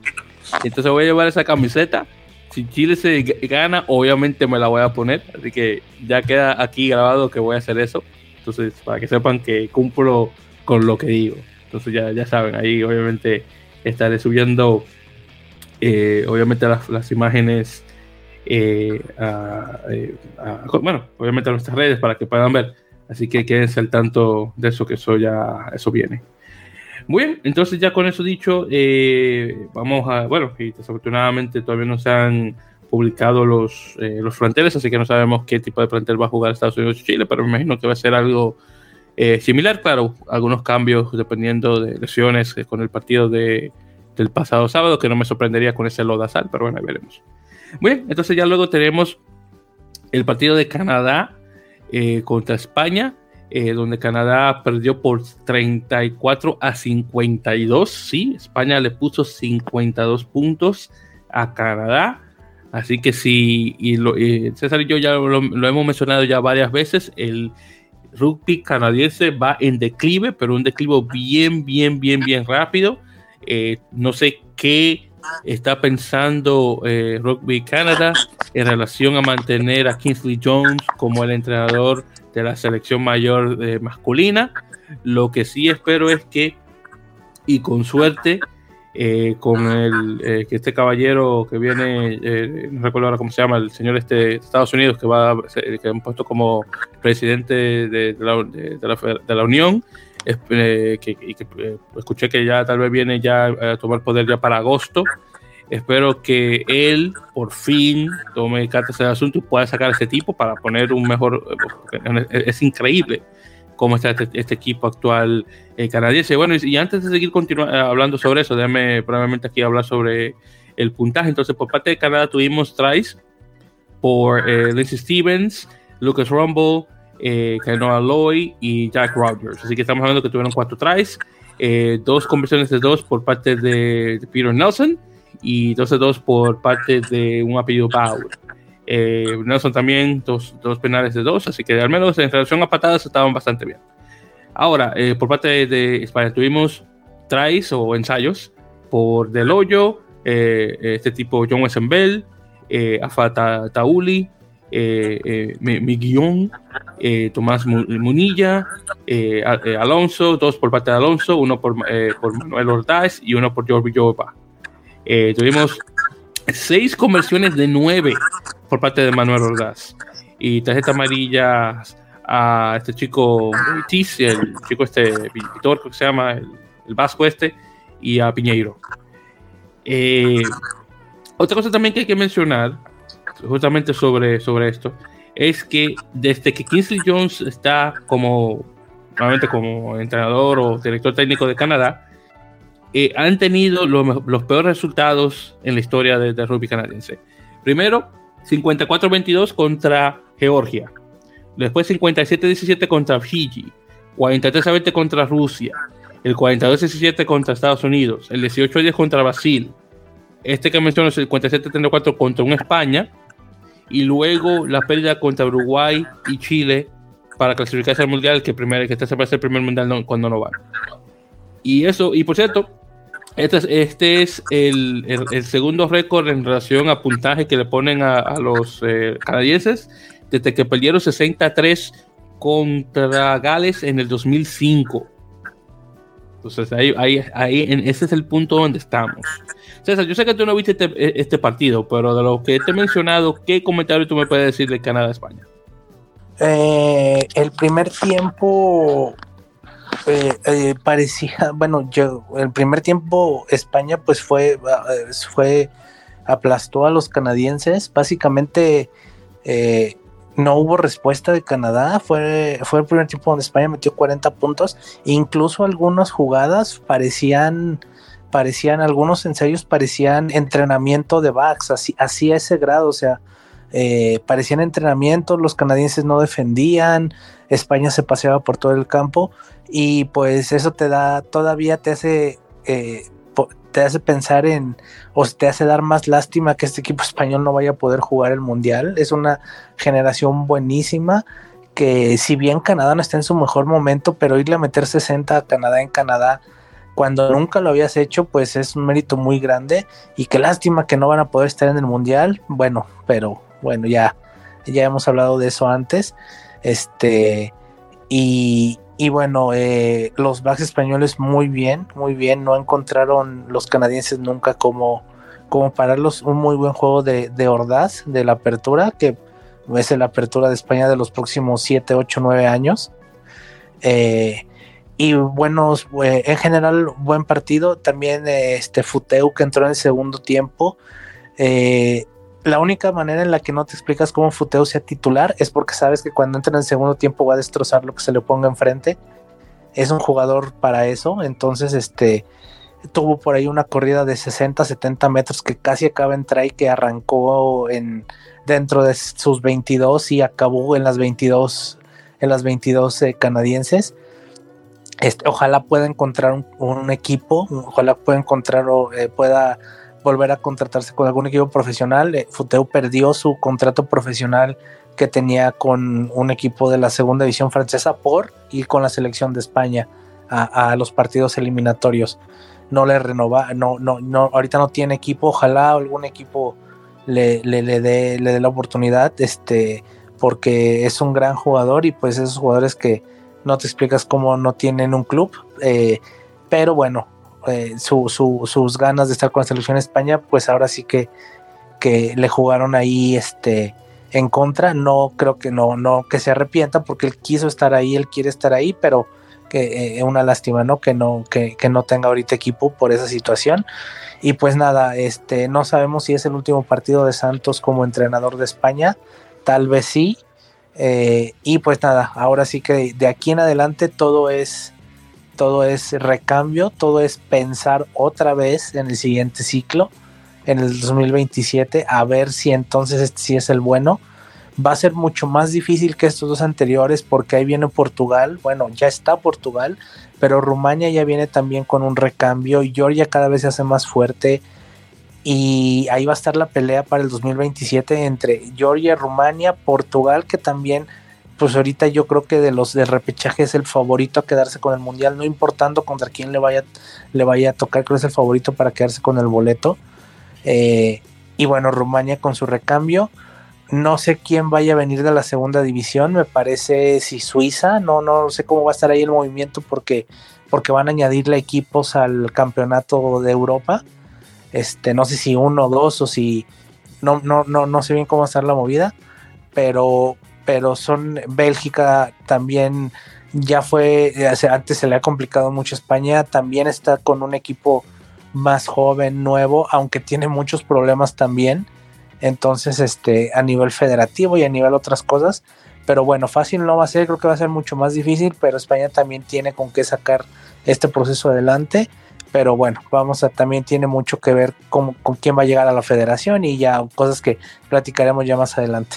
Entonces voy a llevar esa camiseta. Si Chile se gana, obviamente me la voy a poner. Así que ya queda aquí grabado que voy a hacer eso. Entonces, para que sepan que cumplo con lo que digo. Entonces, ya, ya saben, ahí obviamente estaré subiendo, eh, obviamente, las, imágenes, eh, eh, bueno, obviamente a nuestras redes para que puedan ver. Así que quédense al tanto de eso, que eso ya, eso viene. Muy bien, entonces ya con eso dicho, vamos a, bueno, desafortunadamente todavía no se han publicado los, eh, los planteles, así que no sabemos qué tipo de plantel va a jugar Estados Unidos y Chile, pero me imagino que va a ser algo eh, similar, claro, algunos cambios dependiendo de lesiones eh, con el partido de, del pasado sábado, que no me sorprendería con ese lodazal, pero bueno, veremos. Muy bien, entonces ya luego tenemos el partido de Canadá contra España, donde Canadá perdió por 34 a 52, sí, España le puso 52 puntos a Canadá. Así que sí, y, César y yo ya lo, hemos mencionado ya varias veces, el rugby canadiense va en declive, pero un declive bien, bien, bien, bien rápido. Eh, no sé qué está pensando eh, Rugby Canada en relación a mantener a Kingsley Jones como el entrenador de la selección mayor eh, masculina. Lo que sí espero es que, y con suerte, eh, con el eh, que este caballero que viene, eh, no recuerdo ahora cómo se llama, el señor este de Estados Unidos que va que han puesto como presidente de, la, de, la, Unión, que, y que escuché que ya tal vez viene ya a tomar poder ya para agosto. Espero que él por fin tome cartas del asunto y pueda sacar a ese tipo para poner un mejor. Es increíble cómo está este, este equipo actual eh, canadiense. Bueno, y, antes de seguir eh, hablando sobre eso, déjame probablemente aquí hablar sobre el puntaje. Entonces, por parte de Canadá tuvimos tries por eh, Lindsey Stevens, Lucas Rumble, eh, Kenoa Loy y Jack Rogers. Así que estamos hablando que tuvieron cuatro tries, eh, dos conversiones de dos por parte de, Peter Nelson y dos de dos por parte de un apellido Bauer. Eh, Nelson también dos, dos, penales de dos, así que al menos en relación a patadas estaban bastante bien. Ahora, eh, por parte de, España tuvimos tries o ensayos por Del Hoyo, eh, este tipo John Wesenbel, eh, Afata Tauli, eh, mi, guion, Tomás Munilla, Alonso, dos por parte de Alonso, uno por, por Manuel Ordaz y uno por Jordi Villoba. tuvimos seis conversiones de nueve por parte de Manuel Ordaz. Y tarjeta amarilla a este chico el chico este que se llama, el, vasco este, y a Piñeiro. Eh, otra cosa también que hay que mencionar, justamente sobre, sobre esto, es que desde que Kingsley Jones está como, nuevamente como entrenador o director técnico de Canadá, han tenido los, peores resultados en la historia del de rugby canadiense. Primero, 54-22 contra Georgia. Después 57-17 contra Fiji. 43-20 contra Rusia. El 42-17 contra Estados Unidos. El 18-10 contra Brasil. Este que menciono es el 47-34 contra una España. Y luego la pérdida contra Uruguay y Chile para clasificarse al mundial, que, primero, que este se va el primer mundial cuando no van. Y eso, y por cierto, Este es, este es el, segundo récord en relación a puntaje que le ponen a, los eh, canadienses desde que perdieron 63 contra Gales en el 2005. Entonces, ahí, ahí, ahí ese es el punto donde estamos. César, yo sé que tú no viste este, este partido, pero de lo que te he mencionado, ¿qué comentario tú me puedes decir de Canadá-España? Eh, el primer tiempo eh, eh, parecía, bueno, yo, el primer tiempo España pues fue, fue, aplastó a los canadienses, básicamente no hubo respuesta de Canadá, fue, fue el primer tiempo donde España metió 40 puntos, incluso algunas jugadas parecían, parecían, algunos ensayos parecían entrenamiento de backs, así, así a ese grado, o sea, eh, parecían entrenamientos, los canadienses no defendían, España se paseaba por todo el campo y pues eso te da, todavía te hace, eh, te hace pensar en, o te hace dar más lástima que este equipo español no vaya a poder jugar el mundial. Es una generación buenísima que si bien Canadá no está en su mejor momento, pero irle a meter 60 a Canadá en Canadá cuando nunca lo habías hecho, pues es un mérito muy grande y qué lástima que no van a poder estar en el mundial. Bueno, pero bueno, ya, ya hemos hablado de eso antes. Este, y, bueno, eh, los backs españoles muy bien, muy bien. No encontraron los canadienses nunca como, como pararlos. Un muy buen juego de, de Ordaz, de la apertura, que es la apertura de España de los próximos 7, 8, 9 años. Eh, y buenos, eh, en general, buen partido. También este Futeu que entró en el segundo tiempo. Eh, la única manera en la que no te explicas cómo Futeo sea titular es porque sabes que cuando entra en el segundo tiempo va a destrozar lo que se le ponga enfrente. Es un jugador para eso. Entonces, este tuvo por ahí una corrida de 60, 70 metros que casi acaba en try que arrancó en dentro de sus 22 y acabó en las 22 en las 22 eh, canadienses. Este, ojalá pueda encontrar un, equipo, ojalá pueda encontrar o eh, pueda volver a contratarse con algún equipo profesional. Eh, Futeu perdió su contrato profesional que tenía con un equipo de la segunda división francesa por ir con la selección de España a, los partidos eliminatorios. No le renova, no, no, no, ahorita no tiene equipo. Ojalá algún equipo le, le, dé, le dé la oportunidad, este, porque es un gran jugador y pues esos jugadores que no te explicas cómo no tienen un club. Eh, pero bueno, eh, sus ganas de estar con la selección España, pues ahora sí que, que le jugaron ahí este, en contra. No creo que no, no que se arrepienta porque él quiso estar ahí, él quiere estar ahí, pero que es eh, una lástima, ¿no? Que no, que, no tenga ahorita equipo por esa situación. Y pues nada, este, no sabemos si es el último partido de Santos como entrenador de España, tal vez sí. Eh, y pues nada, ahora sí que de aquí en adelante todo es todo es recambio, todo es pensar otra vez en el siguiente ciclo, en el 2027, a ver si entonces este sí es el bueno. Va a ser mucho más difícil que estos dos anteriores porque ahí viene Portugal, bueno, ya está Portugal, pero Rumania ya viene también con un recambio y Georgia cada vez se hace más fuerte y ahí va a estar la pelea para el 2027 entre Georgia, Rumania, Portugal, que también pues ahorita yo creo que de los de repechaje es el favorito a quedarse con el mundial, no importando contra quién le vaya, le vaya a tocar, creo que es el favorito para quedarse con el boleto. Eh, y bueno, Rumania con su recambio. No sé quién vaya a venir de la segunda división, me parece si Suiza, no, no sé cómo va a estar ahí el movimiento porque, porque van a añadirle equipos al campeonato de Europa. Este, no sé si uno o dos o si no, no, no, no sé bien cómo va a estar la movida, pero pero son Bélgica también ya fue, antes se le ha complicado mucho España, también está con un equipo más joven, nuevo, aunque tiene muchos problemas también. Entonces, este, a nivel federativo y a nivel otras cosas. Pero bueno, fácil no va a ser, creo que va a ser mucho más difícil, pero España también tiene con qué sacar este proceso adelante. Pero bueno, vamos a, también tiene mucho que ver con, con quién va a llegar a la federación y ya cosas que platicaremos ya más adelante.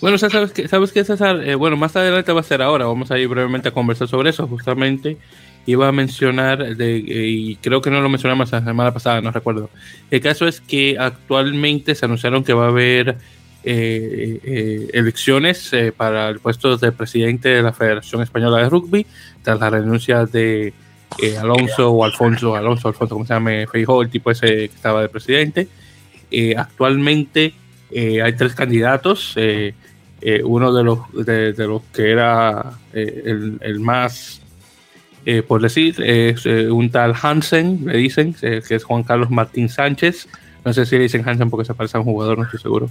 Bueno, sabes que, sabes que César, eh, bueno, más adelante va a ser ahora, vamos a ir brevemente a conversar sobre eso, justamente iba a mencionar, de, eh, y creo que no lo mencionamos la semana pasada, no recuerdo. El caso es que actualmente se anunciaron que va a haber eh, elecciones para el puesto de presidente de la Federación Española de Rugby, tras la renuncia de eh, Alonso o Alfonso, Alonso, Alfonso, como se llama, Feijó, el tipo ese que estaba de presidente. Eh, actualmente hay tres candidatos. Uno de los, de, los que era el, el, más, por decir, es un tal Hansen, le dicen, que es Juan Carlos Martín Sánchez. No sé si le dicen Hansen porque se parece a un jugador, no estoy seguro.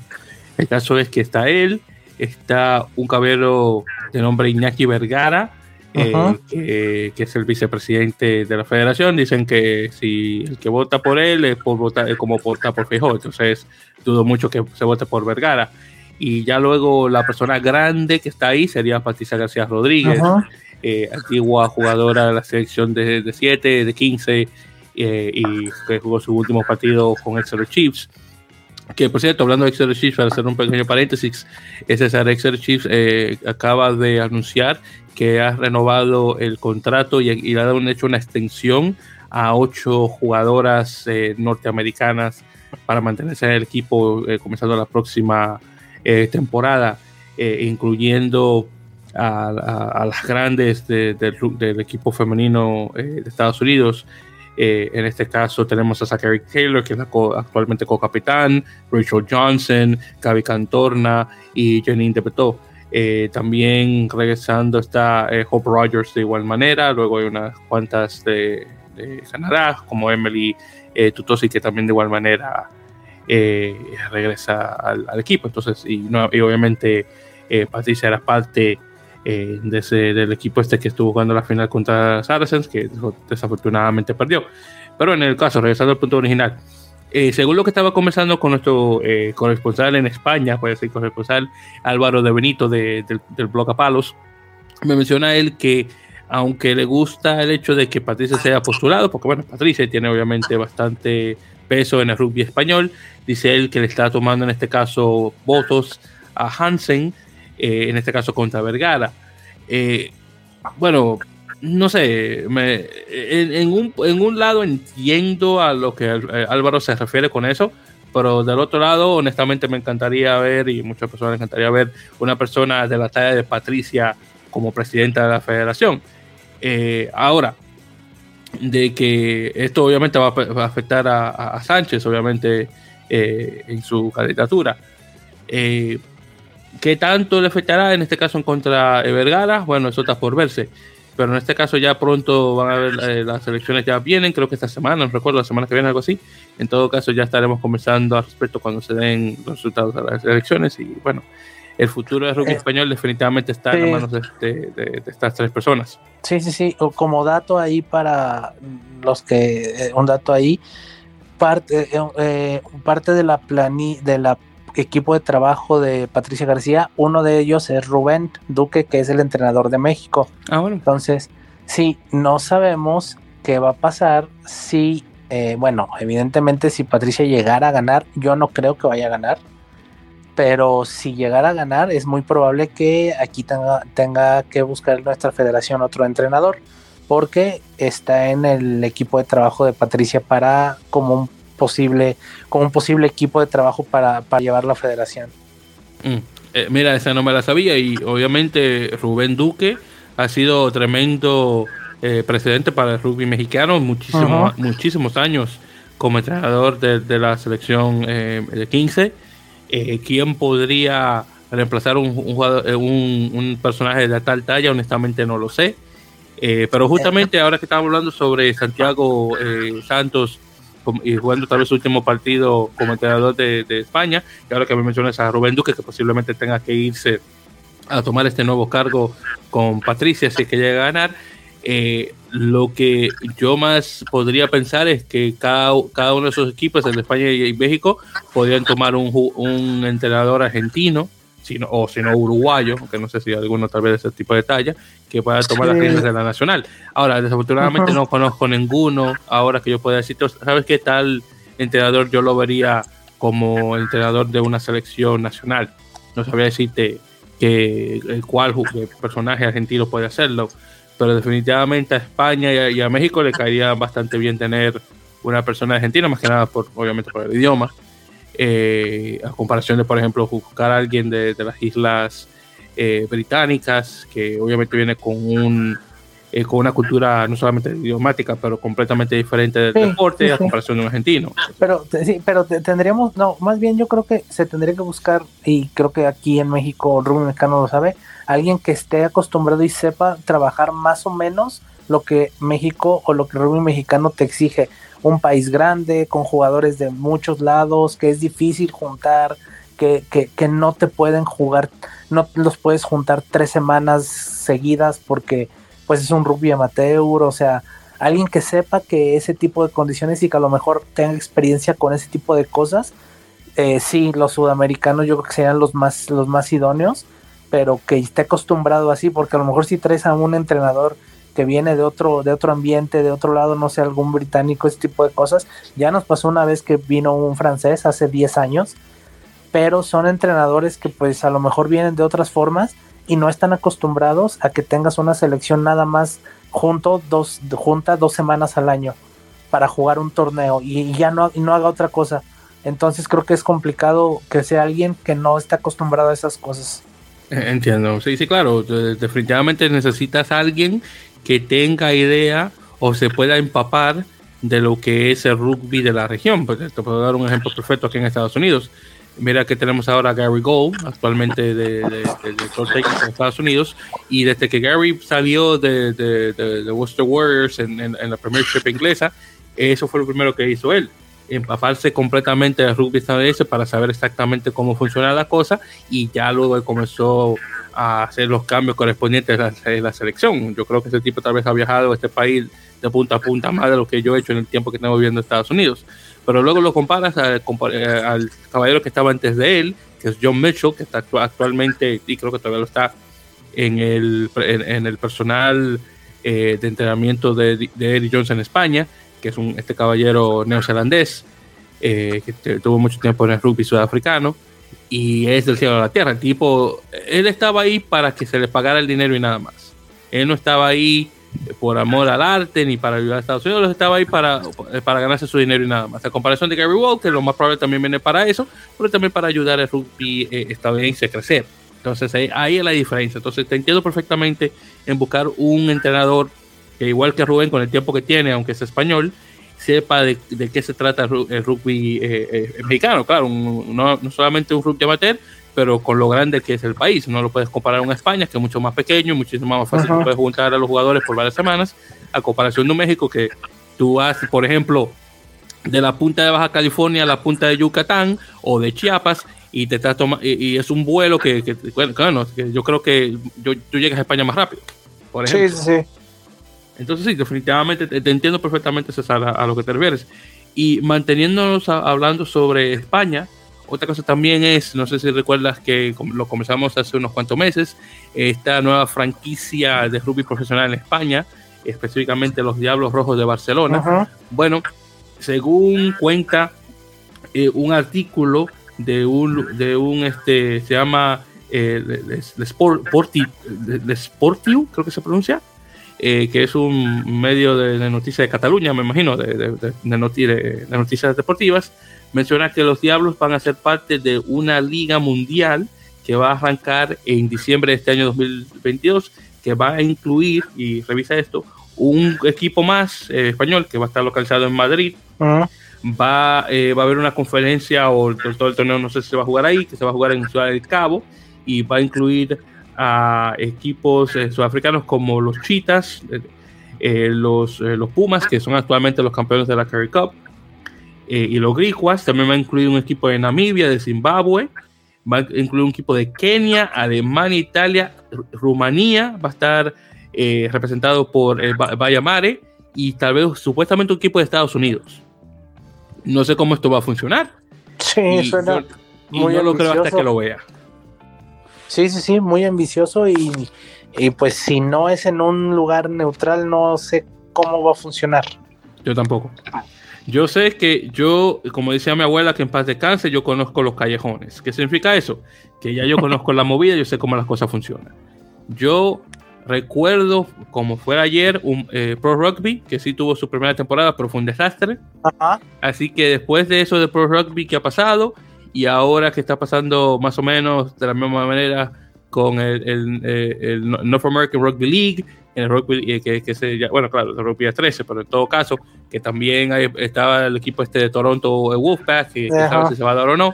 El caso es que está él, está un caballero de nombre Iñaki Vergara, eh, que, es el vicepresidente de la federación. Dicen que si el que vota por él es por votar, como vota por Feijóo, entonces dudo mucho que se vote por Vergara. Y ya luego la persona grande que está ahí sería Patricia García Rodríguez, eh, antigua jugadora de la selección de 7, de 15, eh, y que jugó su último partido con Exeter Chiefs. Que por cierto, hablando de Exeter Chiefs, para hacer un pequeño paréntesis, ese Exeter Chiefs eh, acaba de anunciar que ha renovado el contrato y, le ha hecho una extensión a ocho jugadoras norteamericanas para mantenerse en el equipo comenzando la próxima temporada, incluyendo a, las grandes del equipo femenino de Estados Unidos. Eh, en este caso tenemos a Zachary Taylor, que es actualmente co-capitán, Rachel Johnson, Gaby Cantorna y Janine DePetó. Eh, también regresando está eh, Hope Rogers de igual manera. Luego hay unas cuantas de, Canadá, como Emily Tutosi, que también de igual manera regresa al, equipo. Entonces, y, y obviamente Patricia era parte eh, del equipo este que estuvo jugando la final contra Saracens, que desafortunadamente perdió. Pero en el caso, regresando al punto original, eh, según lo que estaba conversando con nuestro eh, corresponsal en España, puede ser corresponsal Álvaro de Benito del, del blog A Palos, me menciona él que aunque le gusta el hecho de que Patricia sea postulado, porque bueno, Patricia tiene obviamente bastante peso en el rugby español, dice él que le está tomando en este caso votos a Hansen, eh, en este caso contra Vergara. Eh, bueno, no sé, en, un, lado entiendo a lo que eh, Álvaro se refiere con eso, pero del otro lado, honestamente me encantaría ver, y muchas personas me encantaría ver, una persona de la talla de Patricia como presidenta de la federación. ahora, de que esto obviamente va a, afectar a, Sánchez, obviamente, en su candidatura. ¿Qué tanto le afectará en este caso en contra de Vergara? Bueno, eso está por verse. Pero en este caso ya pronto van a ver, eh, las elecciones ya vienen, creo que esta semana, no recuerdo, la semana que viene, algo así. En todo caso ya estaremos conversando al respecto cuando se den los resultados de las elecciones y bueno, el futuro del rugby eh, español definitivamente está en las manos de, estas tres personas. Sí, sí, sí. Como dato ahí para los que, eh, un dato ahí, parte, parte de la plani, de la equipo de trabajo de Patricia García. Uno de ellos es Rubén Duque, que es el entrenador de México. Ah, bueno. Entonces, sí, no sabemos qué va a pasar si, eh, bueno, evidentemente si Patricia llegara a ganar, yo no creo que vaya a ganar. Pero si llegara a ganar, es muy probable que aquí tenga, tenga que buscar nuestra federación otro entrenador, porque está en el equipo de trabajo de Patricia para como un posible, como un posible equipo de trabajo para, para llevar la federación. Mm. Eh, mira, esa no me la sabía y obviamente Rubén Duque ha sido tremendo eh, presidente para el rugby mexicano, muchísimos, muchísimos años como entrenador de, la selección eh, de 15. ¿Quién podría reemplazar un, un, un, personaje de tal talla? Honestamente no lo sé. Pero justamente ahora que estamos hablando sobre Santiago Santos y jugando tal vez su último partido como entrenador de, España. Y ahora que me mencionas a Rubén Duque, que posiblemente tenga que irse a tomar este nuevo cargo con Patricia si es que llega a ganar. Eh, lo que yo más podría pensar es que cada, cada uno de esos equipos, el de España y México, podrían tomar un entrenador argentino sino, o si no uruguayo, aunque no sé si alguno tal vez de ese tipo de talla, que pueda tomar las riendas de la nacional. Ahora, desafortunadamente no conozco ninguno ahora que yo pueda decir, ¿sabes qué tal entrenador yo lo vería como entrenador de una selección nacional? No sabría decirte que el cual personaje argentino puede hacerlo, pero definitivamente a España y a, México le caería bastante bien tener una persona argentina, más que nada por obviamente por el idioma eh, a comparación de, por ejemplo, buscar a alguien de, las islas eh, británicas, que obviamente viene con un eh, con una cultura no solamente idiomática, pero completamente diferente del deporte a comparación de un argentino. Pero sí, pero tendríamos, no, más bien yo creo que se tendría que buscar, y creo que aquí en México rugby mexicano lo sabe, alguien que esté acostumbrado y sepa trabajar más o menos lo que México o lo que el rugby mexicano te exige. Un país grande, con jugadores de muchos lados, que es difícil juntar, que, que, que no te pueden jugar, no los puedes juntar tres semanas seguidas porque pues es un rugby amateur, o sea, alguien que sepa que ese tipo de condiciones y que a lo mejor tenga experiencia con ese tipo de cosas, eh, sí, los sudamericanos yo creo que serían los más, los más idóneos, pero que esté acostumbrado así, porque a lo mejor si traes a un entrenador que viene de otro, de otro ambiente, de otro lado, no sé, algún británico, ese tipo de cosas, ya nos pasó una vez que vino un francés hace 10 años, pero son entrenadores que pues a lo mejor vienen de otras formas y no están acostumbrados a que tengas una selección nada más junto dos, junta dos semanas al año para jugar un torneo y, ya no, no haga otra cosa. Entonces creo que es complicado que sea alguien que no esté acostumbrado a esas cosas. Entiendo, sí, sí, claro. Definitivamente necesitas a alguien que tenga idea o se pueda empapar de lo que es el rugby de la región. Pues te puedo dar un ejemplo perfecto aquí en Estados Unidos. Mira que tenemos ahora a Gary Gold, actualmente de, de, en Estados Unidos, y desde que Gary salió de, de Worcester Warriors en, en, la Premiership inglesa, eso fue lo primero que hizo él, empaparse completamente del rugby estadounidense para saber exactamente cómo funciona la cosa, y ya luego comenzó a hacer los cambios correspondientes a la, selección. Yo creo que ese tipo tal vez ha viajado a este país de punta a punta más de lo que yo he hecho en el tiempo que tengo viviendo en Estados Unidos pero luego lo comparas eh, al caballero que estaba antes de él, que es John Mitchell, que está actualmente, y creo que todavía lo está, en el, en, el personal eh, de entrenamiento de, de, Eddie Jones en España, que es un, este caballero neozelandés, eh, que tuvo mucho tiempo en el rugby sudafricano, y es del cielo a la tierra. El tipo, él estaba ahí para que se le pagara el dinero y nada más. Él no estaba ahí por amor al arte ni para ayudar a Estados Unidos, estaba ahí para, para ganarse su dinero y nada más. A comparación de Gary Walker, lo más probable también viene para eso, pero también para ayudar al rugby eh, estadounidense a crecer. Entonces ahí, ahí, es la diferencia. Entonces te entiendo perfectamente en buscar un entrenador que igual que Rubén con el tiempo que tiene, aunque es español, sepa de, de qué se trata el rugby eh, eh, mexicano. Claro, no, no solamente un rugby amateur, pero con lo grande que es el país. No lo puedes comparar con España, que es mucho más pequeño, muchísimo más fácil. Puedes juntar a los jugadores por varias semanas, a comparación de México, que tú vas, por ejemplo, de la punta de Baja California a la punta de Yucatán o de Chiapas y te estás y, es un vuelo que, bueno, yo creo que yo, tú llegas a España más rápido. Por ejemplo. Sí, sí. Entonces sí, definitivamente te, entiendo perfectamente César, a, lo que te refieres. Y manteniéndonos hablando sobre España, otra cosa también es, no sé si recuerdas que lo comenzamos hace unos cuantos meses, esta nueva franquicia de rugby profesional en España, específicamente los Diablos Rojos de Barcelona. Bueno, según cuenta eh, un artículo de un, de un este, se llama eh, de, Sport, Sportiu, creo que se pronuncia, eh, que es un medio de, noticias de Cataluña, me imagino, de, de noticias deportivas, menciona que los Diablos van a ser parte de una liga mundial que va a arrancar en diciembre de este año 2022, que va a incluir, y revisa esto, un equipo más eh, español que va a estar localizado en Madrid. va, eh, va a haber una conferencia o todo el torneo no sé si se va a jugar ahí, que se va a jugar en Ciudad del Cabo y va a incluir a equipos eh, sudafricanos como los Cheetahs, los, los Pumas, que son actualmente los campeones de la Curry Cup, eh, y los Grijuas. También va a incluir un equipo de Namibia, de Zimbabue. Va a incluir un equipo de Kenia, Alemania, Italia, Rumanía. Va a estar eh, representado por el Mare y tal vez supuestamente un equipo de Estados Unidos. No sé cómo esto va a funcionar. Sí, suena muy no lo creo hasta que lo vea. Sí, sí, sí, muy ambicioso y, y pues si no es en un lugar neutral, no sé cómo va a funcionar. Yo tampoco. Yo sé que yo, como decía mi abuela, que en paz descanse, yo conozco los callejones. ¿Qué significa eso? Que ya yo conozco la movida, yo sé cómo las cosas funcionan. Yo recuerdo, como fue ayer, un eh, Pro Rugby, que sí tuvo su primera temporada, pero fue un desastre. Así que después de eso de Pro Rugby que ha pasado, y ahora que está pasando más o menos de la misma manera con el, el, eh, North American Rugby League, en el rugby, que, que se, bueno, claro, el rugby es 13, pero en todo caso, que también estaba el equipo este de Toronto, Wolfpack, que, que sabe si se va a dar o no.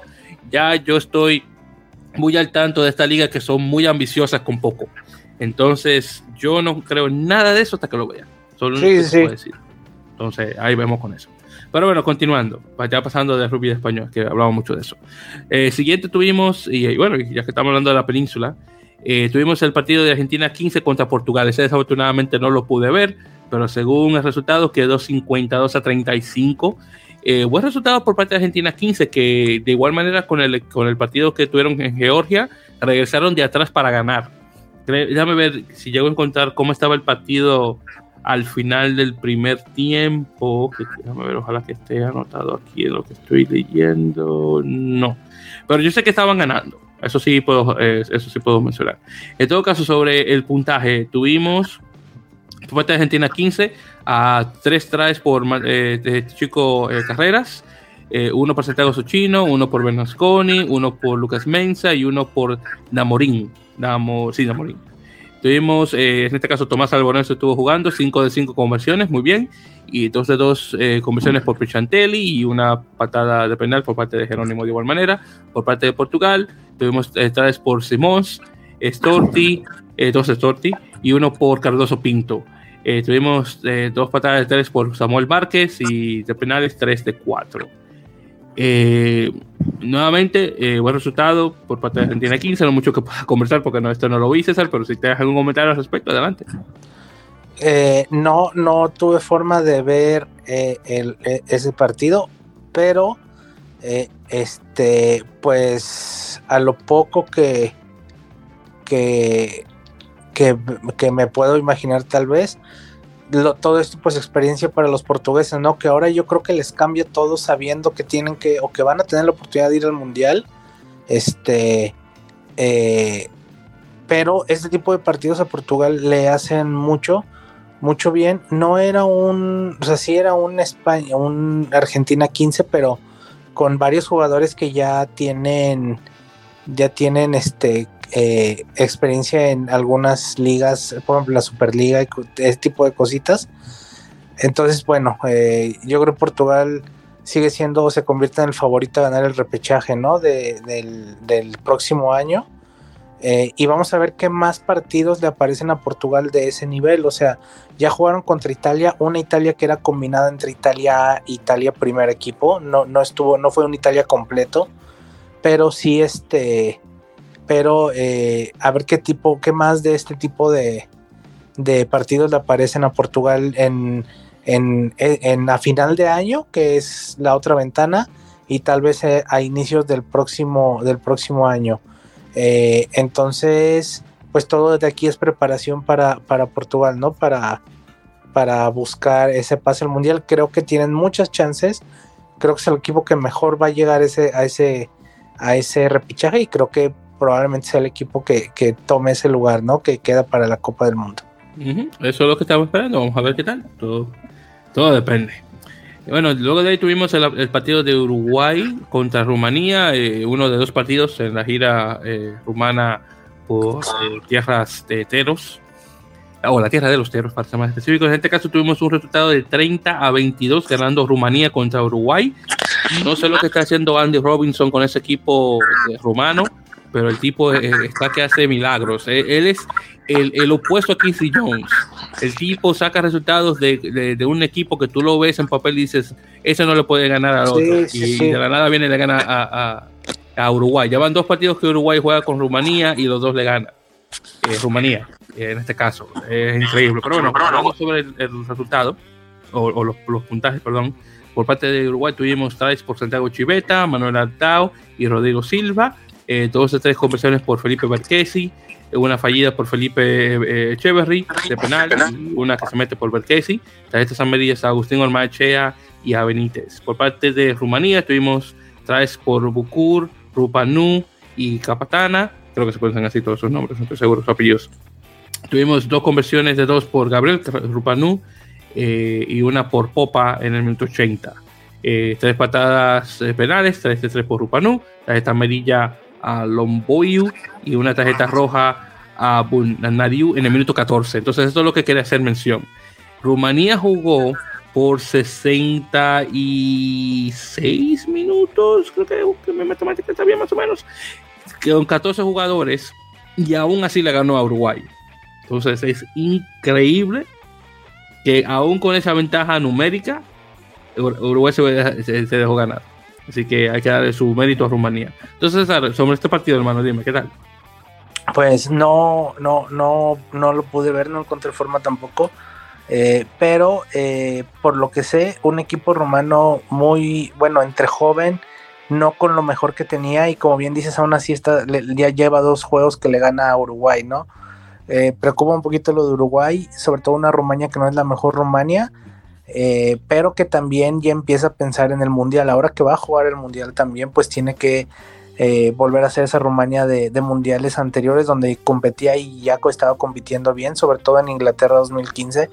Ya yo estoy muy al tanto de esta liga que son muy ambiciosas con poco. Entonces, yo no creo nada de eso hasta que lo vea. Solo sí, sí. decir. Entonces, ahí vemos con eso. Pero bueno, continuando, ya pasando de rugby de español, que hablamos mucho de eso. Eh, siguiente tuvimos, y bueno, ya que estamos hablando de la península, eh, tuvimos el partido de Argentina 15 contra Portugal. Ese desafortunadamente no lo pude ver, pero según el resultado quedó 52 a 35. Eh, buen resultado por parte de Argentina 15, que de igual manera con el, con el partido que tuvieron en Georgia, regresaron de atrás para ganar. Déjame ver si llego a encontrar cómo estaba el partido al final del primer tiempo. déjame ver, ojalá que esté anotado aquí en lo que estoy leyendo. No, pero yo sé que estaban ganando. Eso sí puedo, eh, eso sí puedo mencionar. En todo caso, sobre el puntaje, tuvimos fuerte Argentina 15 a 3 traes por eh, Chico eh, Carreras, uno por Santiago Suchino, uno por Bernasconi, uno por Lucas Mensa y uno por Namorín. Namo, sí, Namorín. Tuvimos, eh, en este caso, Tomás Alborenzo estuvo jugando 5 de 5 conversiones, muy bien. Y 2 de 2 eh, conversiones por Pichantelli y una patada de penal por parte de Jerónimo de igual manera. Por parte de Portugal, tuvimos eh, tres por Simons, Storti, dos Storti y uno por Cardoso Pinto. tuvimos dos patadas de tres por Samuel Márquez y de penales 3 de 4. Eh, nuevamente, eh, buen resultado por parte de Argentina 15. No mucho que pueda conversar porque no, esto no lo vi, César, pero si te algún comentario al respecto, adelante. Eh, no, no tuve forma de ver ese partido, pero este, pues a lo poco que, que, que me puedo imaginar, tal vez todo esto pues experiencia para los portugueses, ¿no? Que ahora yo creo que les cambia todo sabiendo que tienen que o que van a tener la oportunidad de ir al mundial. Este, eh, pero este tipo de partidos a Portugal le hacen mucho, mucho bien. No era un, o sea, sí era un España, un Argentina 15, pero con varios jugadores que ya tienen, ya tienen este eh, experiencia en algunas ligas, por ejemplo la Superliga y ese tipo de cositas. Entonces, bueno, eh, yo creo que Portugal sigue siendo, o se convierte en el favorito a ganar el repechaje, ¿no? del, próximo año. Eh, y vamos a ver qué más partidos le aparecen a Portugal de ese nivel. O sea, ya jugaron contra Italia, una Italia que era combinada entre Italia A e Italia primer equipo. No, no estuvo, no fue un Italia completo. Pero sí, este pero eh, a ver qué tipo, qué más de este tipo de, partidos le aparecen a Portugal en, en, en, la final de año, que es la otra ventana, y tal vez eh, a inicios del próximo, del próximo año. Eh, entonces, pues todo desde aquí es preparación para, para Portugal, ¿no? Para, para buscar ese pase al mundial. Creo que tienen muchas chances. Creo que es el equipo que mejor va a llegar ese, a ese a ese repichaje y creo que probablemente sea el equipo que, tome ese lugar, ¿no? Que queda para la Copa del Mundo. Eso es lo que estamos esperando. Vamos a ver qué tal. Todo, todo depende. Bueno, luego de ahí tuvimos el, partido de Uruguay contra Rumanía, eh, uno de dos partidos en la gira eh, rumana por eh, tierras de Teros, o la tierra de los Teros para ser más específicos. En este caso tuvimos un resultado de 30 a 22 ganando Rumanía contra Uruguay. No sé lo que está haciendo Andy Robinson con ese equipo rumano, pero el tipo está que hace milagros. Eh, él es el, opuesto a Quincy Jones. El tipo saca resultados de, un equipo que tú lo ves en papel y dices, ese no le puede ganar al otro. y de la nada viene y le gana a, Uruguay. Ya van dos partidos que Uruguay juega con Rumanía y los dos le ganan. Eh, Rumanía, en este caso. Es increíble. Pero bueno, hablando sobre el, resultado, o, los, los, puntajes, perdón. Por parte de Uruguay tuvimos tres por Santiago Chiveta, Manuel Altao y Rodrigo Silva eh, dos de tres conversiones por Felipe Berquesi, una fallida por Felipe eh, Echeverry de penal, una que se mete por Berquesi. estas medidas a Agustín Ormachea y a Benítez. Por parte de Rumanía tuvimos tres por Bucur, Rupanu y Capatana. Creo que se pueden así todos sus nombres, no estoy seguro sus apellidos. Tuvimos dos conversiones de dos por Gabriel Rupanu eh, y una por Popa en el minuto 80. Eh, tres patadas penales, tres de tres por Rupanu, tarjeta amarilla a Lomboyu y una tarjeta roja a Nariu en el minuto 14. Entonces, esto es lo que quería hacer mención. Rumanía jugó por 66 minutos, creo que, mi matemática está bien más o menos, con 14 jugadores y aún así le ganó a Uruguay. Entonces es increíble que aún con esa ventaja numérica, Uruguay se, dejó ganar. Así que hay que darle su mérito a Rumanía. Entonces, sobre este partido, hermano, dime, ¿qué tal? Pues no, no, no, no lo pude ver, no encontré forma tampoco. Eh, pero eh, por lo que sé, un equipo rumano muy, bueno, entre joven, no con lo mejor que tenía y como bien dices, aún así está, ya lleva dos juegos que le gana a Uruguay, ¿no? Eh, preocupa un poquito lo de Uruguay, sobre todo una Rumania que no es la mejor Rumania, pero que también ya empieza a pensar en el Mundial. Ahora que va a jugar el Mundial también, pues tiene que volver a hacer esa Rumania de, de, mundiales anteriores donde competía y ya estaba compitiendo bien, sobre todo en Inglaterra 2015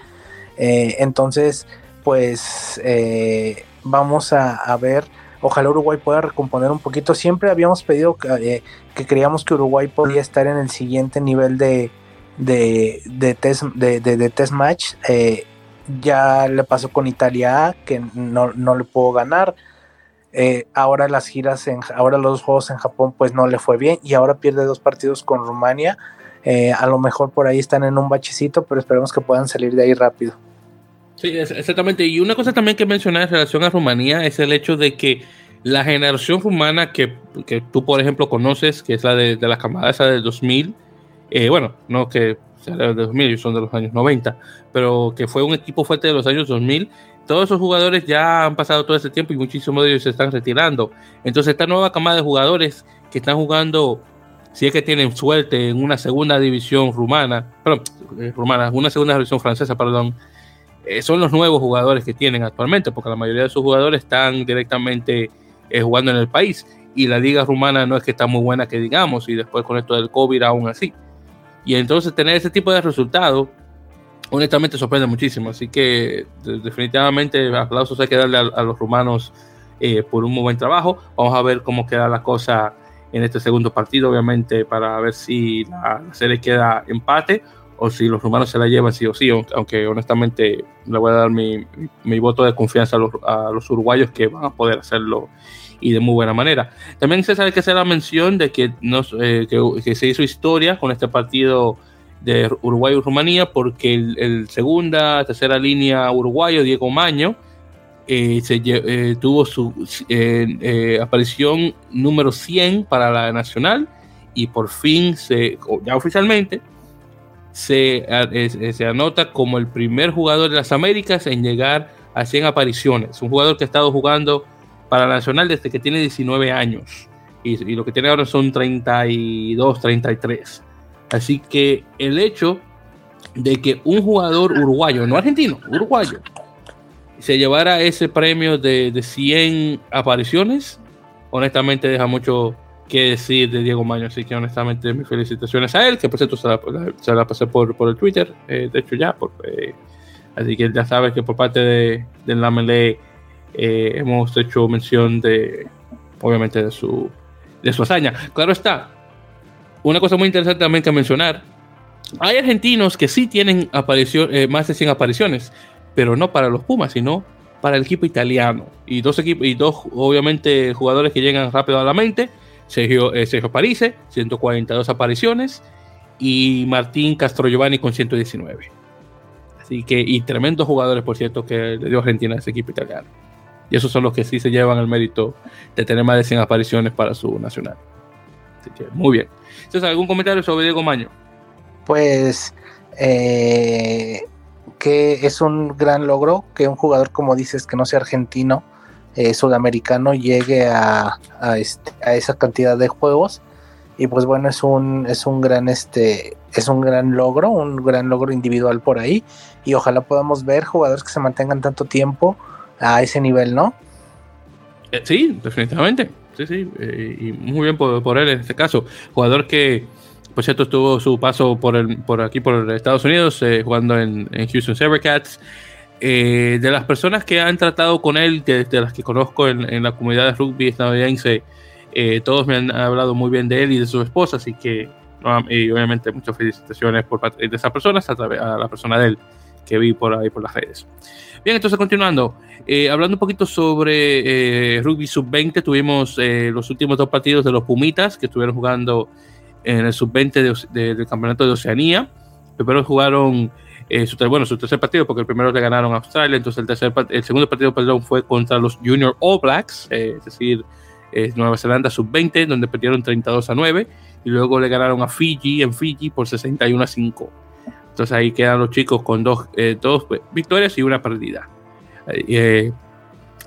eh, entonces, pues eh, vamos a, ver, ojalá Uruguay pueda recomponer un poquito. Siempre habíamos pedido que, eh, creíamos que Uruguay podía estar en el siguiente nivel de, de, test, de, test match. Ya le pasó con Italia que no, le pudo ganar. ahora las giras, en, ahora los juegos en Japón, pues no le fue bien. Y ahora pierde dos partidos con Rumania. a lo mejor por ahí están en un bachecito, pero esperemos que puedan salir de ahí rápido. Sí, exactamente. Y una cosa también que mencionar en relación a Rumanía es el hecho de que la generación rumana que, que tú, por ejemplo, conoces, que es la de, la camada esa del 2000, eh, bueno, no que de 2000, son de los años 90, pero que fue un equipo fuerte de los años 2000, todos esos jugadores ya han pasado todo ese tiempo y muchísimos de ellos se están retirando. Entonces, esta nueva camada de jugadores que están jugando, si es que tienen suerte, en una segunda división rumana, perdón, eh, rumana, una segunda división francesa, perdón, eh, son los nuevos jugadores que tienen actualmente, porque la mayoría de sus jugadores están directamente eh, jugando en el país. Y la liga rumana no es que está muy buena que digamos, y después con esto del COVID aún así. Y entonces tener ese tipo de resultados, honestamente sorprende muchísimo. Así que definitivamente aplausos hay que darle a, los rumanos eh, por un muy buen trabajo. Vamos a ver cómo queda la cosa en este segundo partido, obviamente, para ver si la serie queda empate o si los rumanos se la llevan sí o sí, aunque honestamente le voy a dar mi, mi voto de confianza a los, a los, uruguayos que van a poder hacerlo y de muy buena manera. También se sabe que hacer la mención de que, eh, que, que, se hizo historia con este partido de Uruguay y Rumanía porque el, segunda, tercera línea uruguayo, Diego Maño, eh, se, eh, tuvo su aparición número 100 para la nacional y por fin se, ya oficialmente, se, se, anota como el primer jugador de las Américas en llegar a 100 apariciones. Un jugador que ha estado jugando para Nacional desde que tiene 19 años. Y, lo que tiene ahora son 32, 33. Así que el hecho de que un jugador uruguayo, no argentino, uruguayo, se llevara ese premio de, de 100 apariciones, honestamente deja mucho que decir de Diego Maño, así que honestamente mis felicitaciones a él, que por cierto se la, pasé por, por el Twitter, eh, de hecho ya, eh, así que ya sabes que por parte de, de la Melee eh, hemos hecho mención de, obviamente, de su, de su hazaña. Claro está, una cosa muy interesante también que mencionar, hay argentinos que sí tienen aparición, más de 100 apariciones, pero no para los Pumas, sino para el equipo italiano. Y dos equipos, y dos, obviamente, jugadores que llegan rápido a la mente Sergio, eh, Sergio Parise, 142 apariciones, y Martín Castro Giovanni con 119. Así que, y tremendos jugadores, por cierto, que le dio Argentina a ese equipo italiano. Y esos son los que sí se llevan el mérito de tener más de 100 apariciones para su nacional. Así que, muy bien. Entonces, ¿algún comentario sobre Diego Maño? Pues, eh, que es un gran logro que un jugador, como dices, que no sea argentino, eh, sudamericano llegue a, este, a, esa cantidad de juegos y pues bueno es un es un gran este es un gran logro un gran logro individual por ahí y ojalá podamos ver jugadores que se mantengan tanto tiempo a ese nivel no eh, sí definitivamente. Sí sí eh, y muy bien por, él en este caso. Jugador que por cierto tuvo su paso por el por aquí por Estados Unidos jugando en, Houston Sabercats eh, de las personas que han tratado con él, de, las que conozco en, la comunidad de rugby estadounidense, eh, todos me han hablado muy bien de él y de su esposa, así que y obviamente muchas felicitaciones por parte de esas personas a, a la persona de él que vi por ahí por las redes. Bien, entonces continuando, eh, hablando un poquito sobre eh, rugby sub-20, tuvimos eh, los últimos dos partidos de los Pumitas que estuvieron jugando en el sub-20 del campeonato de Oceanía. Primero jugaron su, bueno, su tercer partido porque el primero le ganaron a Australia, entonces el, tercer, el segundo partido perdón, fue contra los Junior All Blacks, es decir, Nueva Zelanda sub-20, donde perdieron 32 a 9 y luego le ganaron a Fiji en Fiji por 61 a 5. Entonces ahí quedan los chicos con dos, eh, dos victorias y una perdida. Eh,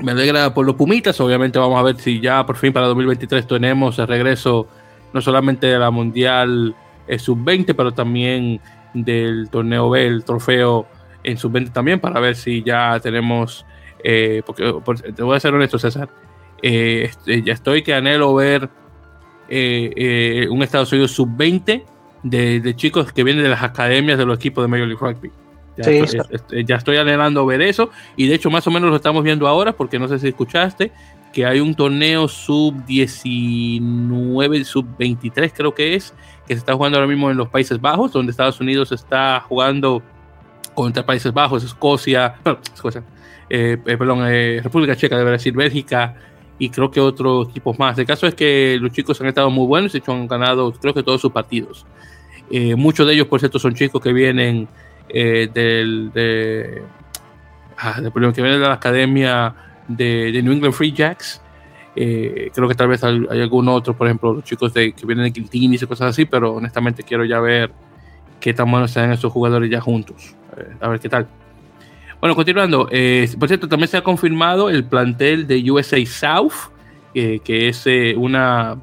me alegra por los Pumitas, obviamente vamos a ver si ya por fin para 2023 tenemos el regreso no solamente de la Mundial eh, Sub-20, pero también del torneo B, el trofeo en Sub-20 también, para ver si ya tenemos, porque te voy a ser honesto César, este, ya estoy que anhelo ver un Estados Unidos Sub-20 de, chicos que vienen de las academias de los equipos de Major League Rugby. Ya, estoy, ya estoy anhelando ver eso y de hecho más o menos lo estamos viendo ahora porque no sé si escuchaste que hay un torneo sub 19, sub 23 creo que es, que se está jugando ahora mismo en los Países Bajos, donde Estados Unidos está jugando contra Países Bajos, Escocia, Escocia eh, eh, perdón, eh, República Checa, debe decir Bélgica y creo que otros equipos más. El caso es que los chicos han estado muy buenos, y han ganado creo que todos sus partidos. Eh, muchos de ellos, por cierto, son chicos que vienen eh, del, de, ah, que vienen de la academia de, New England Free Jacks. Eh, creo que tal vez hay, algún otro, por ejemplo, los chicos de, que vienen de Quiltini y cosas así, pero honestamente quiero ya ver qué tan buenos están estos jugadores ya juntos. a ver qué tal. Bueno, continuando, por cierto, también se ha confirmado el plantel de USA South, que es una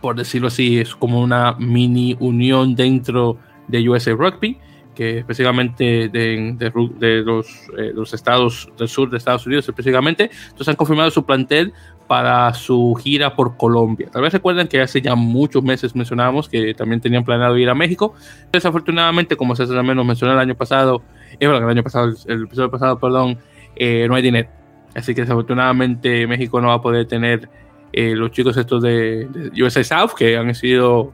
por decirlo así, es como una mini unión dentro de USA Rugby, que específicamente de, eh, los, estados del sur de Estados Unidos específicamente. Entonces han confirmado su plantel para su gira por Colombia. Tal vez recuerden que hace ya muchos meses mencionábamos que también tenían planeado ir a México. Desafortunadamente, como se también nos mencionó el año pasado, eh, bueno, el año pasado, el episodio pasado, perdón, eh, no hay dinero. Así que desafortunadamente México no va a poder tener eh, los chicos estos de, USA South, que han sido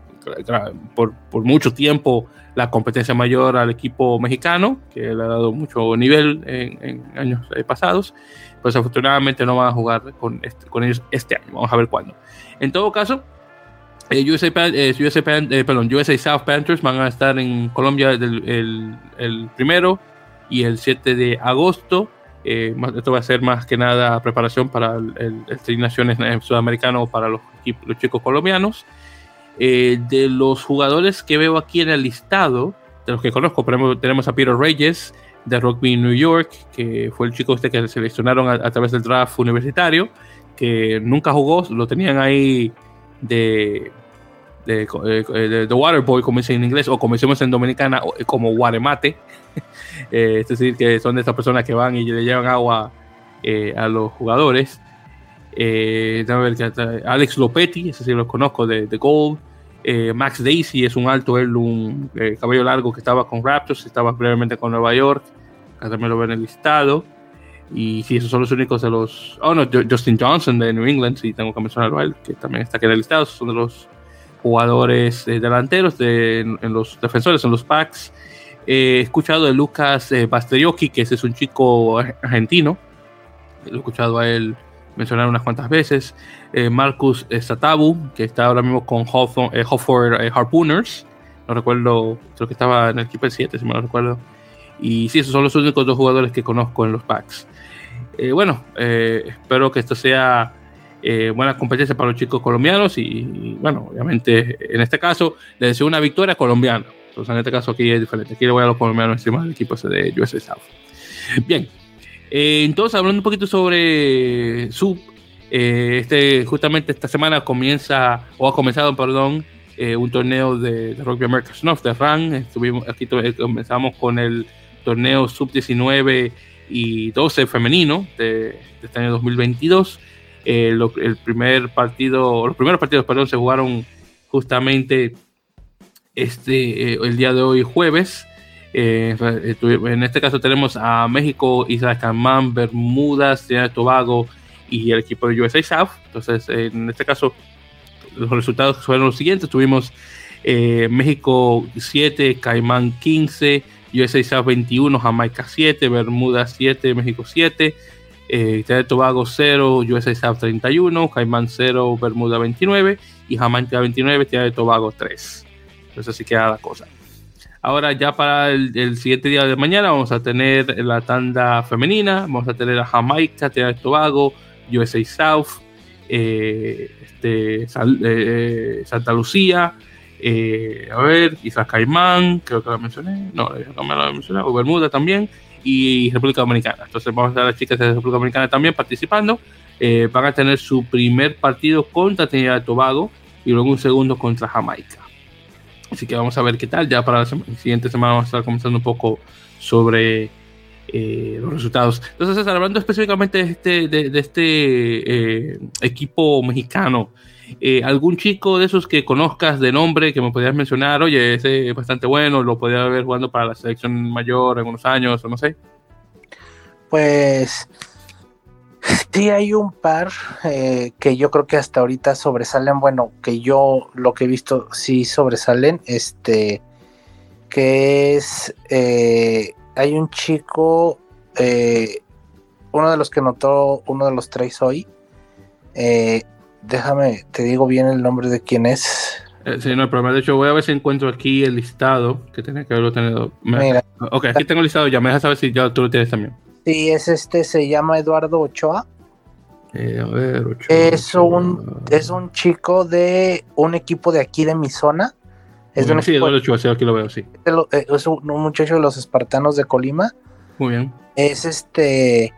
por, por, mucho tiempo la competencia mayor al equipo mexicano, que le ha dado mucho nivel en, años eh, pasados, pues afortunadamente no van a jugar con, este, con ellos este año. Vamos a ver cuándo. En todo caso, eh, USA, USA, South Panthers van a estar en Colombia el, el primero y el 7 de agosto. Eh, esto va a ser más que nada preparación para el, el, Naciones sudamericano para los, los chicos colombianos. Eh, de los jugadores que veo aquí en el listado, de los que conozco, tenemos a Peter Reyes de Rugby New York, que fue el chico este que seleccionaron a, través del draft universitario, que nunca jugó, lo tenían ahí de, de, eh, de, Waterboy, como dicen en inglés, o como decimos en Dominicana, como Guaremate. Eh, es decir, que son de estas personas que van y le llevan agua eh, a los jugadores. Eh, Alex Lopetti, ese sí lo conozco de, de Gold. Max Daisy es un alto, él, un cabello largo que estaba con Raptors, estaba brevemente con Nueva York. También lo ven en el listado. Y sí, esos son los únicos de los. Oh, no, Justin Johnson de New England, sí, tengo que mencionarlo a él, que también está aquí en el listado. Son de los jugadores delanteros, de, en los defensores, en los packs he escuchado de Lucas eh, que ese es un chico argentino. Lo he escuchado a él mencionar unas cuantas veces. Eh, Marcus Satabu, que está ahora mismo con eh, eh, Harpooners. No recuerdo, creo que estaba en el equipo 7, si me lo recuerdo. Y sí, esos son los únicos dos jugadores que conozco en los packs. bueno, espero que esto sea buena competencia para los chicos colombianos y, y, bueno, obviamente en este caso les deseo una victoria colombiana. Entonces, en este caso aquí es diferente. Aquí le voy a los colombianos encima del equipo de USA South. Bien. Eh, entonces, hablando un poquito sobre Sub, eh, este, justamente esta semana comienza, o ha comenzado, perdón, eh, un torneo de, Rugby American Snuff, de RAN. Estuvimos, aquí comenzamos con el torneo Sub 19 y 12 femenino de, este año 2022. el primer partido, los primeros partidos, se jugaron justamente este, eh, el día de hoy jueves. Eh, en este caso tenemos a México, Isla Caimán, Bermudas, Trinidad Tobago y el equipo de USA South. Entonces, en este caso, los resultados fueron los siguientes. Tuvimos eh, México 7, Caimán 15, USA South 21, Jamaica 7, Bermuda 7, México 7, eh, de Tobago 0, USA South 31, Caimán 0, Bermuda 29 y Jamaica 29, de Tobago 3. Entonces así queda la cosa. Ahora ya para el, siguiente día de mañana vamos a tener la tanda femenina, vamos a tener a Jamaica, de Tobago, USA South, eh, este, eh, Santa Lucía, a ver, Islas Caimán, creo que la mencioné, no, no me la mencioné, o Bermuda también, y República Dominicana. Entonces vamos a ver a las chicas de República Dominicana también participando. van a tener su primer partido contra Trinidad de Tobago y luego un segundo contra Jamaica. Así que vamos a ver qué tal. Ya para la siguiente semana vamos a estar conversando un poco sobre eh, los resultados. Entonces, hablando específicamente de este, de, este eh, equipo mexicano, eh, ¿algún chico de esos que conozcas de nombre que me podrías mencionar? Oye, ese es bastante bueno, lo podría ver jugando para la selección mayor en unos años o no sé. Pues Sí, hay un par eh, que yo creo que hasta ahorita sobresalen. Bueno, que yo lo que he visto sí sobresalen. Este, que es. Eh, hay un chico. Eh, uno de los que notó uno de los tres hoy. Déjame, te digo bien el nombre de quién es. sí, no hay problema. De hecho, voy a ver si encuentro aquí el listado que tiene que haberlo tenido. Mira. Ok, aquí tengo el listado ya. Me dejas saber si ya tú lo tienes también. Sí, es este, se llama Eduardo Ochoa. Eh, a ver, Ochoa, es, un, es un chico de un equipo de aquí de mi zona. Es de un sí, Eduardo Ochoa, sí, aquí lo veo, sí. Eh, es un, muchacho de los Espartanos de Colima. Muy bien. Es este.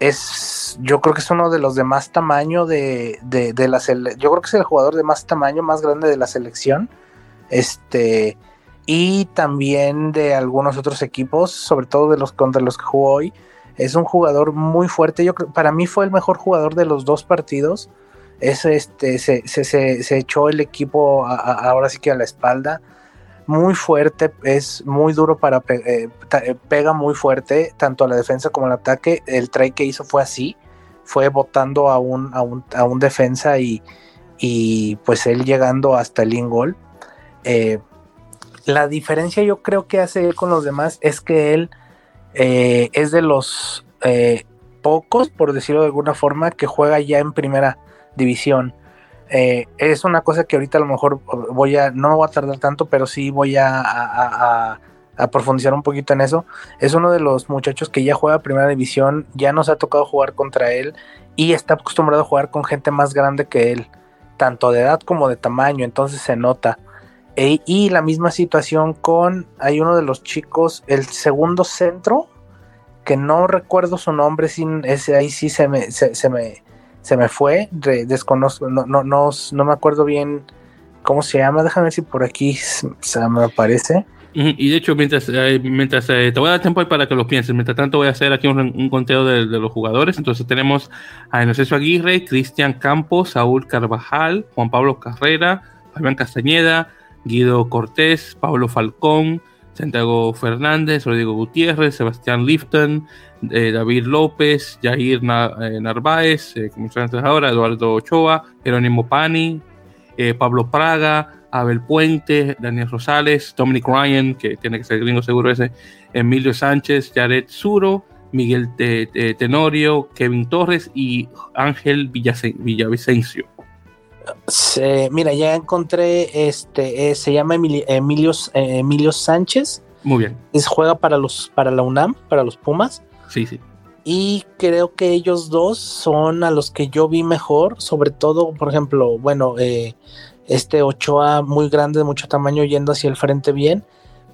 Es. Yo creo que es uno de los de más tamaño de, de, de la Yo creo que es el jugador de más tamaño, más grande de la selección. Este y también de algunos otros equipos, sobre todo de los contra los que jugó hoy. Es un jugador muy fuerte. Yo para mí fue el mejor jugador de los dos partidos. Es este, se, se, se, echó el equipo ahora sí que a la espalda. Muy fuerte, es muy duro para eh, eh, pega muy fuerte, tanto a la defensa como al ataque. El try que hizo fue así, fue botando a un, a un, a un defensa y, y pues él llegando hasta el in-goal. Eh, la diferencia yo creo que hace él con los demás es que él es de los pocos, por decirlo de alguna forma, que juega ya en primera división. Eh, es una cosa que ahorita a lo mejor voy a, no me voy a tardar tanto, pero sí voy a, profundizar un poquito en eso. Es uno de los muchachos que ya juega primera división, ya nos ha tocado jugar contra él y está acostumbrado a jugar con gente más grande que él, tanto de edad como de tamaño, entonces se nota. E, y la misma situación con, hay uno de los chicos, el segundo centro, que no recuerdo su nombre, sin ese ahí sí se me, se, me, se me fue, desconozco, no, no, no, no, me acuerdo bien cómo se llama, déjame ver si por aquí se me aparece. Y de hecho, mientras, eh, mientras eh, te voy a dar tiempo para que lo pienses, mientras tanto voy a hacer aquí un, conteo de, los jugadores. Entonces tenemos a Inocencio Aguirre, Cristian Campos, Saúl Carvajal, Juan Pablo Carrera, Fabián Castañeda, Guido Cortés, Pablo Falcón, Santiago Fernández, Rodrigo Gutiérrez, Sebastián Lifton, eh, David López, Jair eh, Narváez, eh, como antes ahora, Eduardo Ochoa, Jerónimo Pani, Pablo Praga, Abel Puente, Daniel Rosales, Dominic Ryan, que tiene que ser gringo seguro ese, Emilio Sánchez, Jared Zuro, Miguel Tenorio, Kevin Torres y Ángel Villavicencio mira, ya encontré, este, eh, se llama Emilio, eh, Emilio, Sánchez. Muy bien. Es, juega para los, para la UNAM, para los Pumas. Sí, sí. Y creo que ellos dos son a los que yo vi mejor, sobre todo, por ejemplo, bueno, eh, este Ochoa muy grande, de mucho tamaño, yendo hacia el frente bien,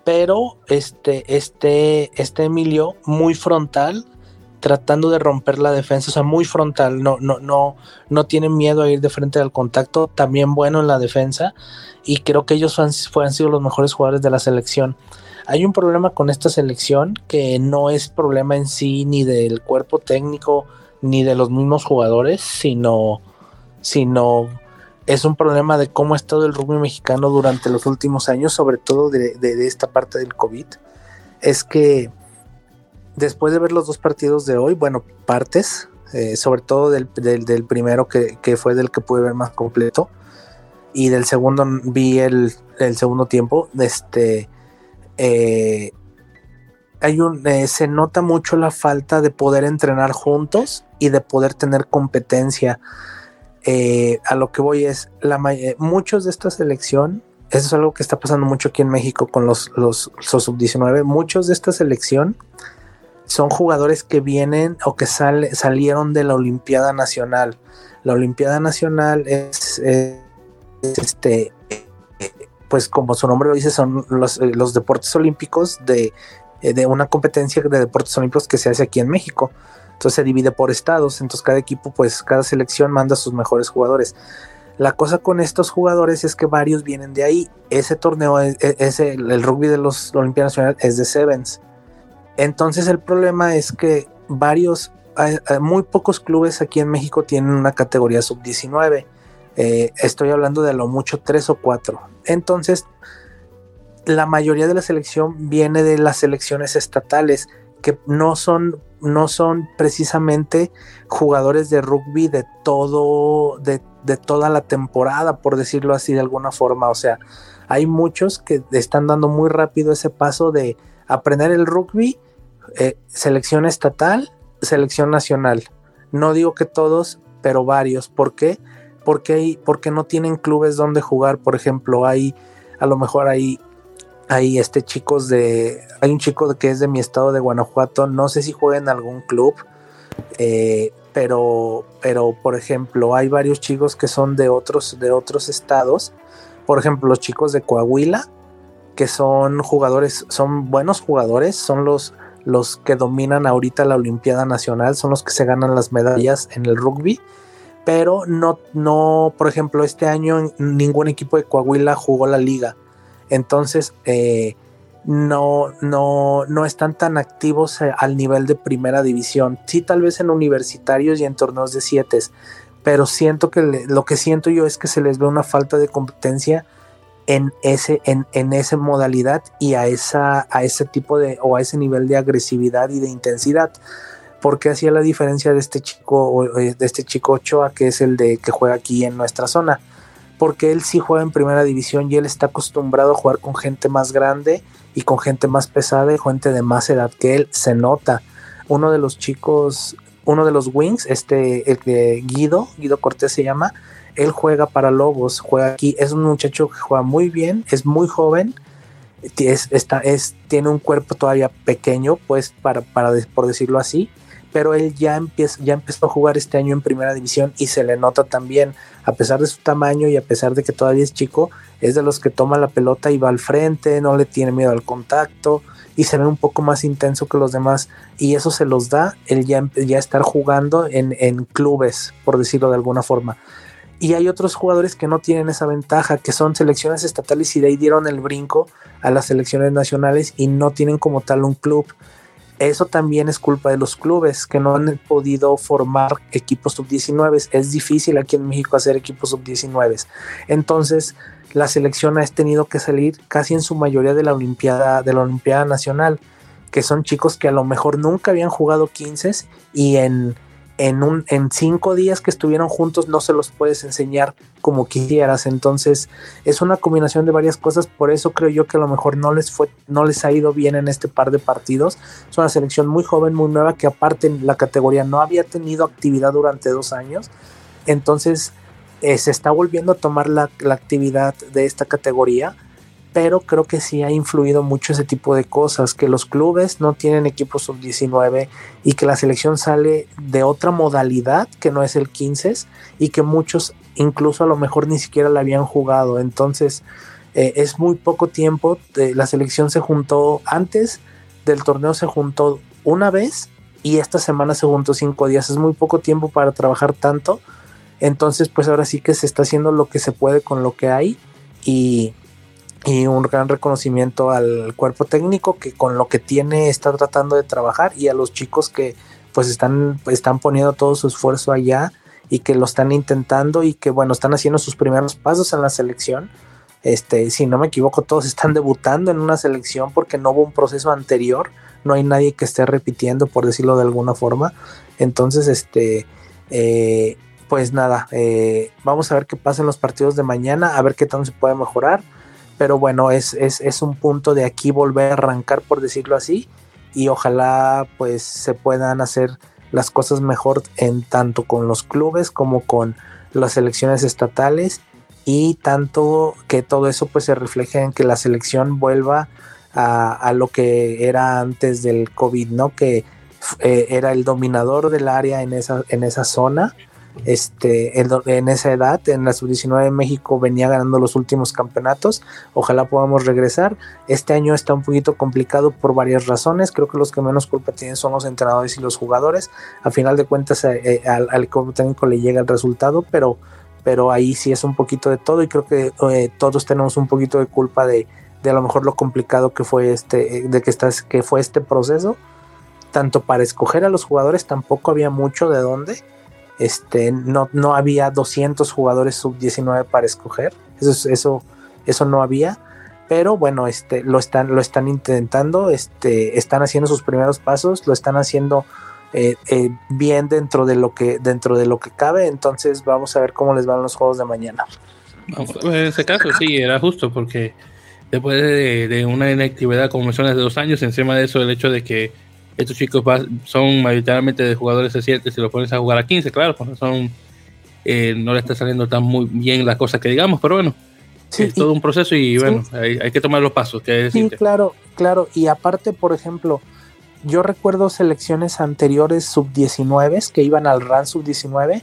pero este, este, este Emilio muy frontal, tratando de romper la defensa, o sea, muy frontal, no, no, no, no tiene miedo a ir de frente al contacto, también bueno en la defensa, y creo que ellos han, han sido los mejores jugadores de la selección. Hay un problema con esta selección que no es problema en sí ni del cuerpo técnico ni de los mismos jugadores, sino, sino es un problema de cómo ha estado el rugby mexicano durante los últimos años, sobre todo de, esta parte del COVID. Es que después de ver los dos partidos de hoy, bueno, partes, eh, sobre todo del, primero que, fue del que pude ver más completo, y del segundo vi el, segundo tiempo. Este eh, hay un eh, se nota mucho la falta de poder entrenar juntos y de poder tener competencia. Eh, a lo que voy es la muchos de esta selección. Eso es algo que está pasando mucho aquí en México con los, los, los sub-19. Muchos de esta selección son jugadores que vienen o que salieron de la Olimpiada Nacional. La Olimpiada Nacional es, este, pues como su nombre lo dice, son los, los deportes olímpicos de, de, una competencia de deportes olímpicos que se hace aquí en México. Entonces se divide por estados, entonces cada equipo, pues cada selección manda a sus mejores jugadores. La cosa con estos jugadores es que varios vienen de ahí. Ese torneo, es, el, rugby de los Olimpiadas Nacional es de Sevens. Entonces el problema es que varios, muy pocos clubes aquí en México tienen una categoría sub-19. Eh, estoy hablando de lo mucho tres o cuatro. Entonces, la mayoría de la selección viene de las selecciones estatales, que no son, no son precisamente jugadores de rugby de todo, de, de toda la temporada, por decirlo así de alguna forma. O sea, hay muchos que están dando muy rápido ese paso de aprender el rugby eh, selección estatal, selección nacional. No digo que todos, pero varios. ¿Por qué? Porque, hay, porque no tienen clubes donde jugar. Por ejemplo, hay, a lo mejor hay, hay este chicos de, hay un chico que es de mi estado de Guanajuato. No sé si juega en algún club, eh, pero, pero por ejemplo, hay varios chicos que son de otros, de otros estados. Por ejemplo, los chicos de Coahuila, que son jugadores, son buenos jugadores, son los los que dominan ahorita la Olimpiada Nacional, son los que se ganan las medallas en el rugby. Pero no, no, por ejemplo, este año ningún equipo de Coahuila jugó la liga. Entonces, eh, no, no, no están tan activos eh, al nivel de primera división. Sí, tal vez en universitarios y en torneos de siete, pero siento que lo que siento yo es que se les ve una falta de competencia en ese, en, en esa modalidad y a, esa, a ese tipo de, o a ese nivel de agresividad y de intensidad. Porque hacía la diferencia de este chico, de este chico Ochoa, que es el de que juega aquí en nuestra zona? Porque él sí juega en primera división y él está acostumbrado a jugar con gente más grande y con gente más pesada y gente de más edad que él. Se nota. Uno de los chicos, uno de los wings, este, el de Guido, Guido Cortés se llama, él juega para Lobos, juega aquí, es un muchacho que juega muy bien, es muy joven, tiene un cuerpo todavía pequeño, pues para, para por decirlo así, pero él ya, empieza, ya empezó a jugar este año en primera división y se le nota también, a pesar de su tamaño y a pesar de que todavía es chico, es de los que toma la pelota y va al frente, no le tiene miedo al contacto y se ve un poco más intenso que los demás y eso se los da el ya, ya estar jugando en, en clubes, por decirlo de alguna forma. Y hay otros jugadores que no tienen esa ventaja, que son selecciones estatales y de ahí dieron el brinco a las selecciones nacionales y no tienen como tal un club. Eso también es culpa de los clubes que no han podido formar equipos sub-19. Es difícil aquí en México hacer equipos sub-19. Entonces, la selección ha tenido que salir casi en su mayoría de la Olimpiada, de la Olimpiada Nacional, que son chicos que a lo mejor nunca habían jugado 15 y en en, un, en cinco días que estuvieron juntos no se los puedes enseñar como quisieras. Entonces es una combinación de varias cosas. Por eso creo yo que a lo mejor no les fue, no les ha ido bien en este par de partidos. Es una selección muy joven, muy nueva, que aparte en la categoría no había tenido actividad durante dos años. Entonces eh, se está volviendo a tomar la, la actividad de esta categoría pero creo que sí ha influido mucho ese tipo de cosas, que los clubes no tienen equipos sub-19 y que la selección sale de otra modalidad que no es el 15 y que muchos incluso a lo mejor ni siquiera la habían jugado. Entonces eh, es muy poco tiempo, eh, la selección se juntó antes del torneo, se juntó una vez y esta semana se juntó cinco días, es muy poco tiempo para trabajar tanto. Entonces pues ahora sí que se está haciendo lo que se puede con lo que hay y y un gran reconocimiento al cuerpo técnico que con lo que tiene está tratando de trabajar y a los chicos que pues están, están poniendo todo su esfuerzo allá y que lo están intentando y que bueno, están haciendo sus primeros pasos en la selección. Este, si no me equivoco, todos están debutando en una selección porque no hubo un proceso anterior, no hay nadie que esté repitiendo, por decirlo de alguna forma. Entonces, este, eh, pues nada, eh, vamos a ver qué pasa en los partidos de mañana, a ver qué tanto se puede mejorar. Pero bueno, es, es, es un punto de aquí volver a arrancar, por decirlo así, y ojalá pues se puedan hacer las cosas mejor en tanto con los clubes como con las elecciones estatales y tanto que todo eso pues se refleje en que la selección vuelva a, lo que era antes del COVID, ¿no? Que eh, era el dominador del área en esa, en esa zona este, en, esa edad, en la sub-19 México venía ganando los últimos campeonatos. Ojalá podamos regresar. Este año está un poquito complicado por varias razones. Creo que los que menos culpa tienen son los entrenadores y los jugadores. A final de cuentas, eh, eh, al, al técnico le llega el resultado, pero, pero ahí sí es un poquito de todo y creo que eh, todos tenemos un poquito de culpa de, de, a lo mejor lo complicado que fue este, de que, estás, que fue este proceso. Tanto para escoger a los jugadores tampoco había mucho de dónde este, no, no había 200 jugadores sub-19 para escoger, eso, eso, eso no había, pero bueno, este, lo, están, lo están intentando, este, están haciendo sus primeros pasos, lo están haciendo eh, eh, bien dentro de, lo que, dentro de lo que cabe, entonces vamos a ver cómo les van los juegos de mañana. en ese caso sí, era justo porque después de, de una inactividad como mencionas de dos años, encima de eso el hecho de que estos chicos son mayoritariamente de jugadores de 7 si lo pones a jugar a 15, claro, pues son, eh, no le está saliendo tan muy bien las cosas que digamos, pero bueno, es todo un proceso y bueno, hay, que tomar los pasos. Que sí, claro, claro, y aparte, por ejemplo, yo recuerdo selecciones anteriores sub-19 que iban al RAN sub-19,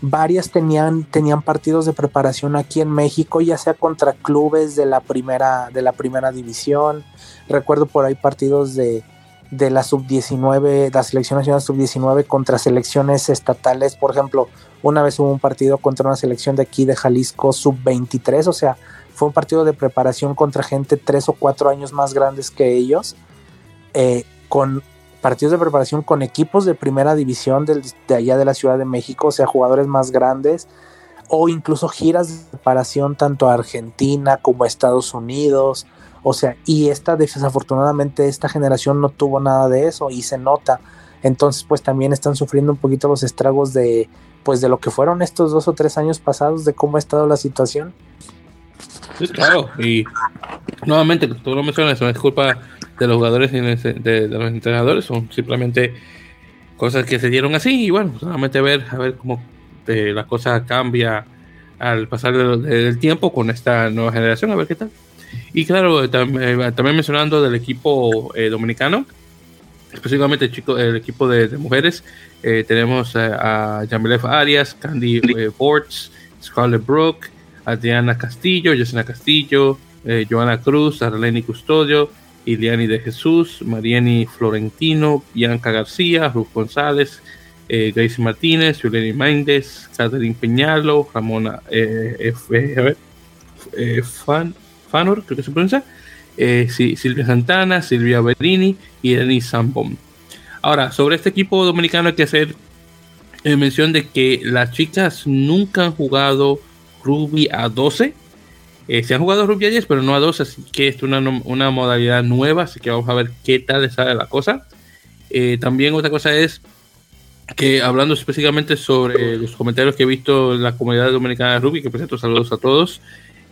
varias tenían, tenían partidos de preparación aquí en México, ya sea contra clubes de la primera, de la primera división, recuerdo por ahí partidos de de la sub-19, la selección nacional sub-19 contra selecciones estatales. Por ejemplo, una vez hubo un partido contra una selección de aquí de Jalisco sub-23, o sea, fue un partido de preparación contra gente tres o cuatro años más grandes que ellos, eh, con partidos de preparación con equipos de primera división de allá de la Ciudad de México, o sea, jugadores más grandes, o incluso giras de preparación tanto a Argentina como a Estados Unidos, o sea, y esta desafortunadamente esta generación no tuvo nada de eso y se nota. Entonces, pues también están sufriendo un poquito los estragos de pues de lo que fueron estos dos o tres años pasados, de cómo ha estado la situación. Sí, claro, y nuevamente, tú lo mencionas, no es culpa de los jugadores y de, los entrenadores, son simplemente cosas que se dieron así y bueno, solamente ver, a ver cómo eh, la cosa cambia al pasar del tiempo con esta nueva generación, a ver qué tal. Y claro, eh, también, mencionando del equipo eh, dominicano, específicamente chico, el equipo de, mujeres, eh, tenemos a Jamilef Arias, Candy Forts, Scarlett Brook, Adriana Castillo, Yesenia Castillo, Joana Cruz, Arlene Custodio, Iliani de Jesús, Mariani Florentino, Bianca García, Ruth González, Gracie Martínez, Juliani Méndez, Catherine Peñalo, Ramona F, Fan, Fanor, creo que se pronuncia, eh, Silvia Santana, Silvia Berini y Denis Sambon. Ahora, sobre este equipo dominicano hay que hacer eh, mención de que las chicas nunca han jugado rugby a 12. Eh, se han jugado rugby a 10, pero no a 12, así que es una, modalidad nueva, así que vamos a ver qué tal sale la cosa. también otra cosa es que hablando específicamente sobre los comentarios que he visto en la comunidad dominicana de rugby, que presento saludos a todos,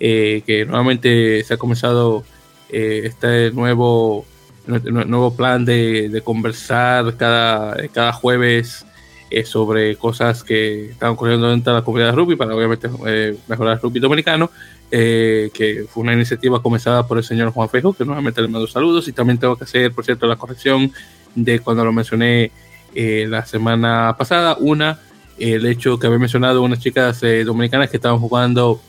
eh, que nuevamente se ha comenzado eh, este nuevo, nuevo plan de, conversar cada, cada jueves eh, sobre cosas que están ocurriendo dentro de la comunidad de rugby para obviamente mejorar el rugby dominicano, que fue una iniciativa comenzada por el señor Juan Fejo, que nuevamente le mando saludos. Y también tengo que hacer, por cierto, la corrección de cuando lo mencioné la semana pasada, una, el hecho que había mencionado unas chicas dominicanas que estaban jugando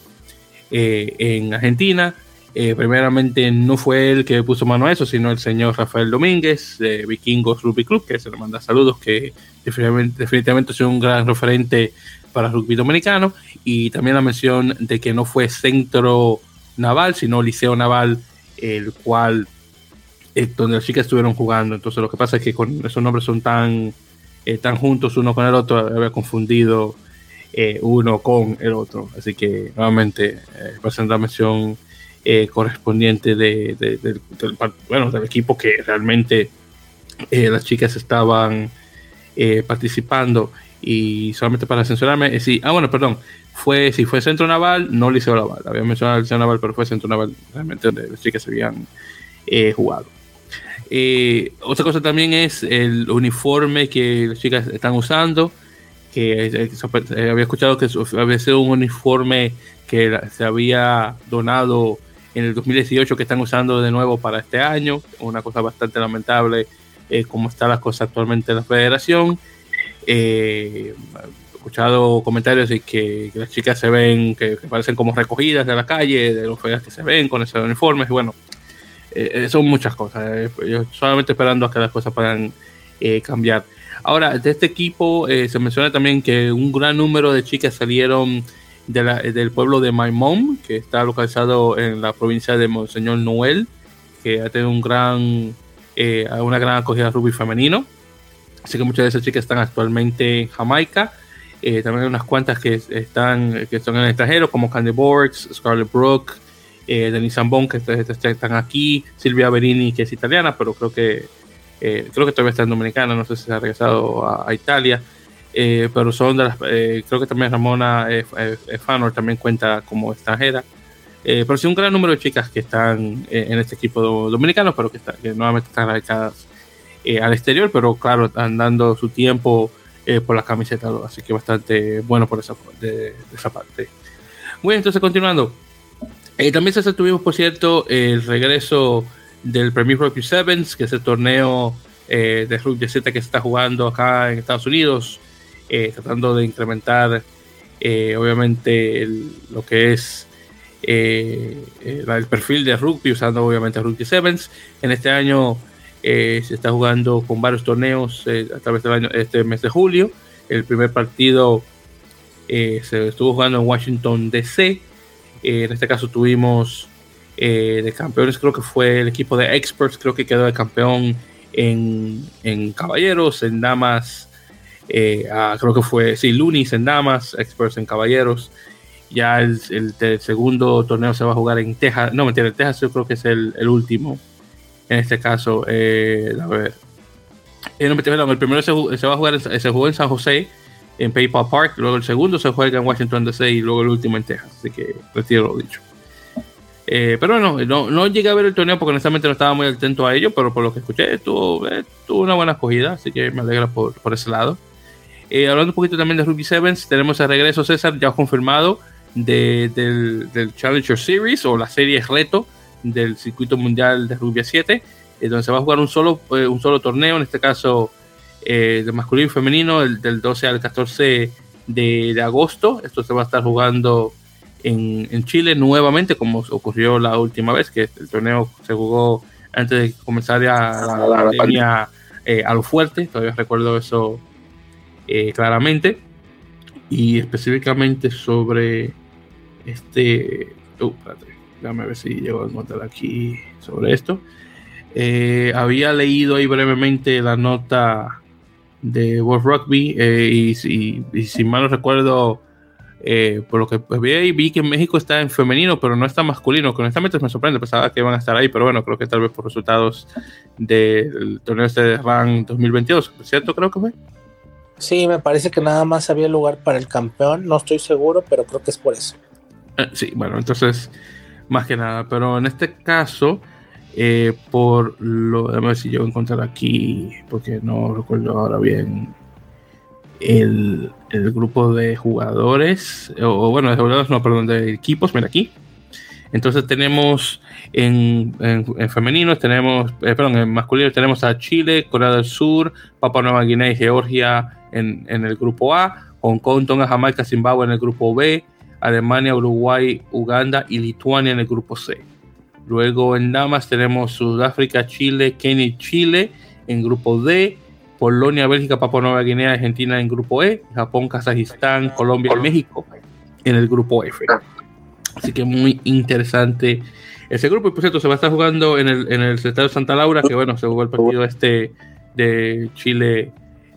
eh, en Argentina. Eh, primeramente no fue él que puso mano a eso, sino el señor Rafael Domínguez de Vikingos Rugby Club, que se le manda saludos, que definitivamente, definitivamente es un gran referente para el rugby dominicano. Y también la mención de que no fue centro naval, sino liceo naval, el cual eh, donde las chicas estuvieron jugando. Entonces lo que pasa es que con esos nombres son tan, tan juntos uno con el otro, había confundido eh, uno con el otro. Así que nuevamente eh, la mención eh, correspondiente de, del, bueno, del equipo que realmente las chicas estaban participando. Y solamente para censurarme, sí, ah, bueno, perdón, fue, si fue Centro Naval, no Liceo Naval, había mencionado el Liceo Naval, pero fue Centro Naval, realmente donde las chicas habían jugado. otra cosa también es el uniforme que las chicas están usando que eh, eh, había escuchado que había sido un uniforme que se había donado en el 2018 que están usando de nuevo para este año, una cosa bastante lamentable eh, como están las cosas actualmente en la federación. he escuchado comentarios de que, las chicas se ven, que, parecen como recogidas de la calle, de los feas que se ven con esos uniformes, bueno, son muchas cosas. yo solamente esperando a que las cosas puedan cambiar. Ahora, de este equipo eh, se menciona también que un gran número de chicas salieron del pueblo de Maimón, que está localizado en la provincia de Monseñor Noel, que ha tenido un gran, eh, una gran acogida de rugby femenino. Así que muchas de esas chicas están actualmente en Jamaica. Eh, también hay unas cuantas que están que son en el extranjero, como Candy Borgs, Scarlett Brook, Denise Zambon, que están aquí, Silvia Berini, que es italiana, pero creo que eh, creo que todavía está en Dominicana, no sé si se ha regresado a, Italia, eh, pero son de las, eh, creo que también Ramona Fanor también cuenta como extranjera. pero sí un gran número de chicas que están en este equipo dominicano, pero que, nuevamente están radicadas al exterior, pero claro, están dando su tiempo por la camiseta, así que bastante bueno por esa, de, esa parte. Muy bien, entonces continuando. también se tuvimos, por cierto, el regreso del Premier Rugby Sevens, que es el torneo eh, de rugby Z que se está jugando acá en Estados Unidos, eh, tratando de incrementar eh, obviamente lo que es el perfil de rugby, usando obviamente Rugby Sevens. En este año se está jugando con varios torneos a través del año, este mes de julio. El primer partido se estuvo jugando en Washington DC. en este caso tuvimos eh, de campeones, creo que fue el equipo de Experts, creo que quedó de campeón en, en caballeros, en damas, eh, ah, creo que fue, sí, Lunis en damas, Experts en caballeros. Ya el, segundo torneo se va a jugar en Texas, no mentira, en Texas yo creo que es el, el último. En este caso, eh, a ver. no, el primero se, se, va a jugar, se jugó en San José, en PayPal Park, luego el segundo se juega en Washington DC y luego el último en Texas. Así que retiro lo dicho. Eh, pero bueno, no, no, llegué a ver el torneo porque honestamente no estaba muy atento a ello, pero por lo que escuché, tuvo, eh, tuvo una buena acogida, así que me alegra por, por ese lado. Eh, hablando un poquito también de Rugby Sevens, tenemos el regreso, César, ya confirmado, de, del, del, Challenger Series o la serie reto del circuito mundial de Rugby 7, donde se va a jugar un solo, un solo torneo, en este caso de masculino y femenino, el, del 12 al 14 de, de agosto. Esto se va a estar jugando en, Chile nuevamente, como ocurrió la última vez, que el torneo se jugó antes de comenzar ya la, pandemia eh, a lo fuerte, todavía recuerdo eso eh, claramente, y específicamente sobre este... Uh, espérate, déjame ver si llego a encontrar aquí sobre esto. Eh, había leído ahí brevemente la nota de World Rugby y, y, y si mal no recuerdo eh, por lo que pues, vi, vi que en México está en femenino, pero no está masculino, que honestamente me sorprende, pensaba que iban a estar ahí, pero bueno, creo que tal vez por resultados del torneo este de RAN 2022, ¿cierto? Creo que fue. Sí, me parece que nada más había lugar para el campeón, no estoy seguro, pero creo que es por eso. Eh, sí, bueno, entonces, más que nada, pero en este caso, eh, por lo, déjame ver si yo encontrar aquí, porque no recuerdo ahora bien el, grupo de jugadores, o, bueno, de jugadores, no, perdón, de equipos, mira aquí. Entonces tenemos en, en, femeninos, tenemos, eh, perdón, en masculinos tenemos a Chile, Corea del Sur, Papua Nueva Guinea y Georgia en, el grupo A, Hong Kong, Tonga, Jamaica, Zimbabue en el grupo B, Alemania, Uruguay, Uganda y Lituania en el grupo C. Luego en damas tenemos Sudáfrica, Chile, Kenia y Chile en grupo D, Polonia, Bélgica, Papua Nueva Guinea, Argentina en grupo E, Japón, Kazajistán, Colombia y México en el grupo F. Así que muy interesante ese grupo. Y por cierto, se va a estar jugando en el, en el Estadio Santa Laura, que bueno, se jugó el partido este de Chile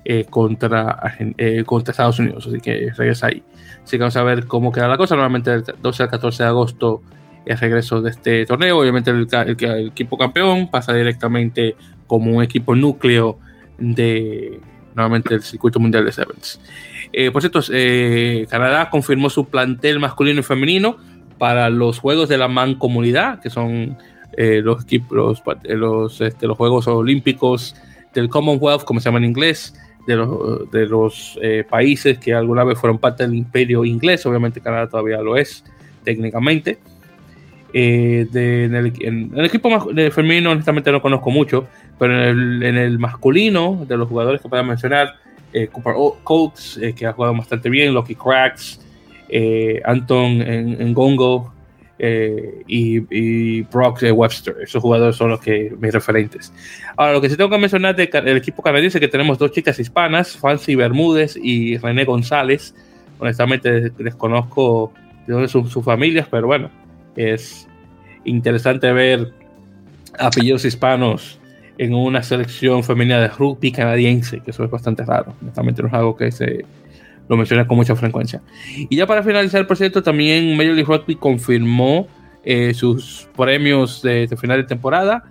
eh, contra, eh, contra Estados Unidos. Así que regresa ahí. Así que vamos a ver cómo queda la cosa. Normalmente el 12 al 14 de agosto el regreso de este torneo. Obviamente el, el equipo campeón pasa directamente como un equipo núcleo de, nuevamente el circuito mundial de Sevens. Eh, por cierto, eh, Canadá confirmó su plantel masculino y femenino para los Juegos de la Mancomunidad, que son eh, los, los, los, este, los Juegos Olímpicos del Commonwealth, como se llama en inglés, de los, de los países que alguna vez fueron parte del imperio inglés, obviamente Canadá todavía lo es técnicamente. De, en, el, equipo femenino honestamente no conozco mucho, pero en el, en el masculino, de los jugadores que puedan mencionar, eh, Cooper Coates, eh, que ha jugado bastante bien, Lucky Cracks, eh, Anton en, Gongo y, Brock Webster. Esos jugadores son los que mis referentes. Ahora, lo que sí tengo que mencionar del equipo canadiense que tenemos dos chicas hispanas, Fancy Bermúdez y René González. Honestamente, desconozco de dónde son sus familias, pero bueno, es interesante ver apellidos hispanos en una selección femenina de rugby canadiense, que eso es bastante raro. Honestamente no es algo que se lo menciona con mucha frecuencia. Y ya para finalizar, por cierto, también Major League Rugby confirmó eh, sus premios de, final de temporada.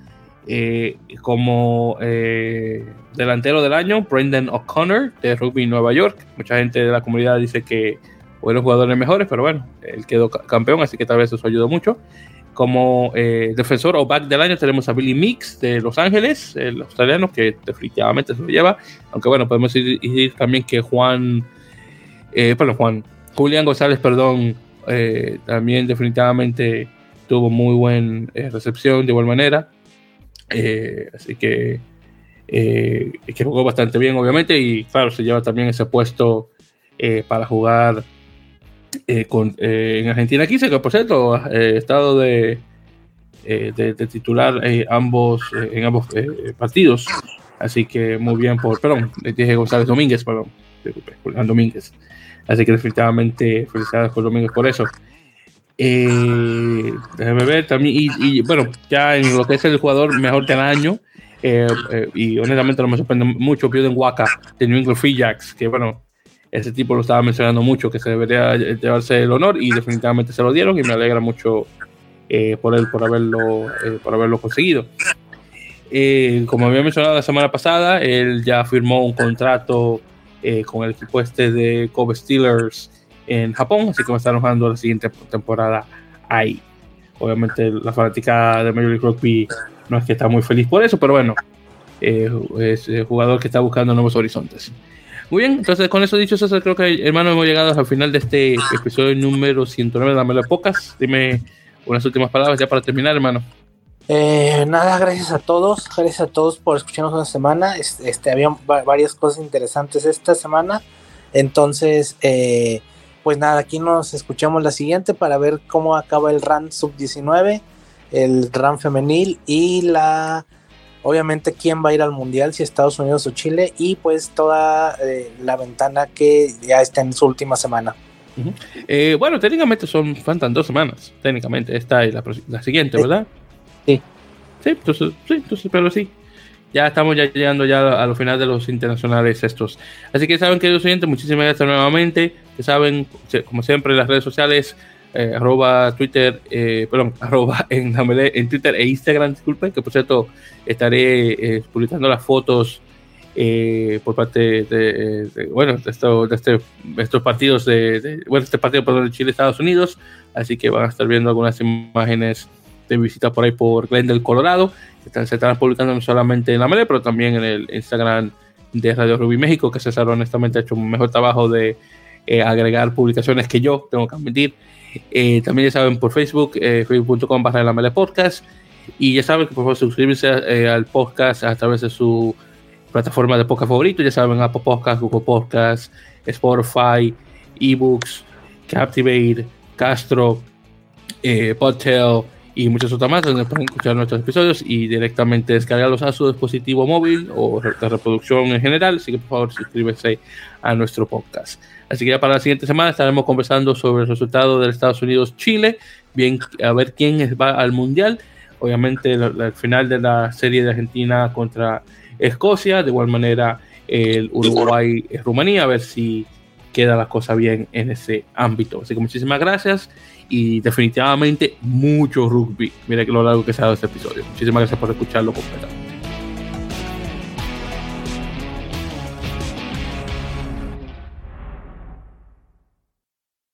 Eh, como eh, delantero del año, Brendan O'Connor de Rugby Nueva York. Mucha gente de la comunidad dice que fueron jugadores mejores, pero bueno, él quedó campeón, así que tal vez eso ayudó mucho. Como eh, defensor o back del año tenemos a Billy Mix de Los Ángeles, el australiano, que definitivamente se lo lleva. Aunque bueno, podemos decir, también que Juan, eh, perdón, Juan, Julián González, perdón, eh, también definitivamente tuvo muy buena recepción de igual manera. así que, que jugó bastante bien, obviamente, y claro, se lleva también ese puesto para jugar eh, con, eh, en Argentina 15, que por cierto, eh, estado de, de, titular ambos, en ambos partidos. Así que muy bien por, perdón, dije González Domínguez, perdón, Julián Domínguez. Así que definitivamente felicidades con Domínguez por eso. déjame ver también, y, bueno, ya en lo que es el jugador mejor del año, y honestamente no me sorprende mucho, en Waka de New England Free Jacks, que bueno, ese tipo lo estaba mencionando mucho, que se debería llevarse el honor y definitivamente se lo dieron y me alegra mucho eh, por él, por haberlo, eh, por haberlo conseguido. Eh, como había mencionado la semana pasada, él ya firmó un contrato con el equipo este de Kobe Steelers en Japón, así que va a estar jugando la siguiente temporada ahí. Obviamente la fanática de Major League Rugby no es que está muy feliz por eso, pero bueno, es un jugador que está buscando nuevos horizontes. Muy bien, entonces con eso dicho, César, creo que hermano hemos llegado al final de este episodio número 109 de Dámelo Pocas. Dime unas últimas palabras ya para terminar, hermano. Eh, nada, gracias a todos, gracias a todos por escucharnos una semana. Este, había varias cosas interesantes esta semana. Entonces, eh, pues nada, aquí nos escuchamos la siguiente para ver cómo acaba el RAN sub-19, el RAN femenil y la obviamente quién va a ir al mundial, si Estados Unidos o Chile, y pues toda eh, la ventana que ya está en su última semana. Eh, bueno, técnicamente son faltan dos semanas, técnicamente, esta y la, siguiente, ¿verdad? Sí. Sí, entonces, sí, entonces, pero sí. Ya estamos ya llegando ya a los finales de los internacionales estos. Así que saben, queridos oyentes, muchísimas gracias nuevamente. Que saben, como siempre, las redes sociales, eh, arroba Twitter, eh, perdón, arroba en, en Twitter e Instagram, disculpen, que por cierto estaré eh, publicando las fotos por parte de, bueno, de, esto, de, este, estos partidos de, bueno, este partido de Chile Estados Unidos, así que van a estar viendo algunas imágenes de visita por ahí por Glendale, Colorado, que se estarán publicando no solamente en la Mele, pero también en el Instagram de Radio Rubí México, que César honestamente ha hecho un mejor trabajo de agregar publicaciones que yo, tengo que admitir. Eh, también ya saben por Facebook, eh, facebook.com barra la podcast. Y ya saben que por favor suscribirse eh, al podcast a través de su plataforma de podcast favorito. Ya saben, Apple Podcast, Google Podcast, Spotify, eBooks, Captivate, Castro, eh, Podtail y muchas otras más donde pueden escuchar nuestros episodios y directamente descargarlos a su dispositivo móvil o de reproducción en general. Así que por favor suscríbete a nuestro podcast. Así que ya para la siguiente semana estaremos conversando sobre el resultado del Estados Unidos-Chile, bien a ver quién va al Mundial. Obviamente el, final de la serie de Argentina contra Escocia, de igual manera el Uruguay-Rumanía, a ver si queda la cosa bien en ese ámbito. Así que muchísimas gracias y definitivamente mucho rugby. Mira que lo largo que se ha dado este episodio. Muchísimas gracias por escucharlo completamente.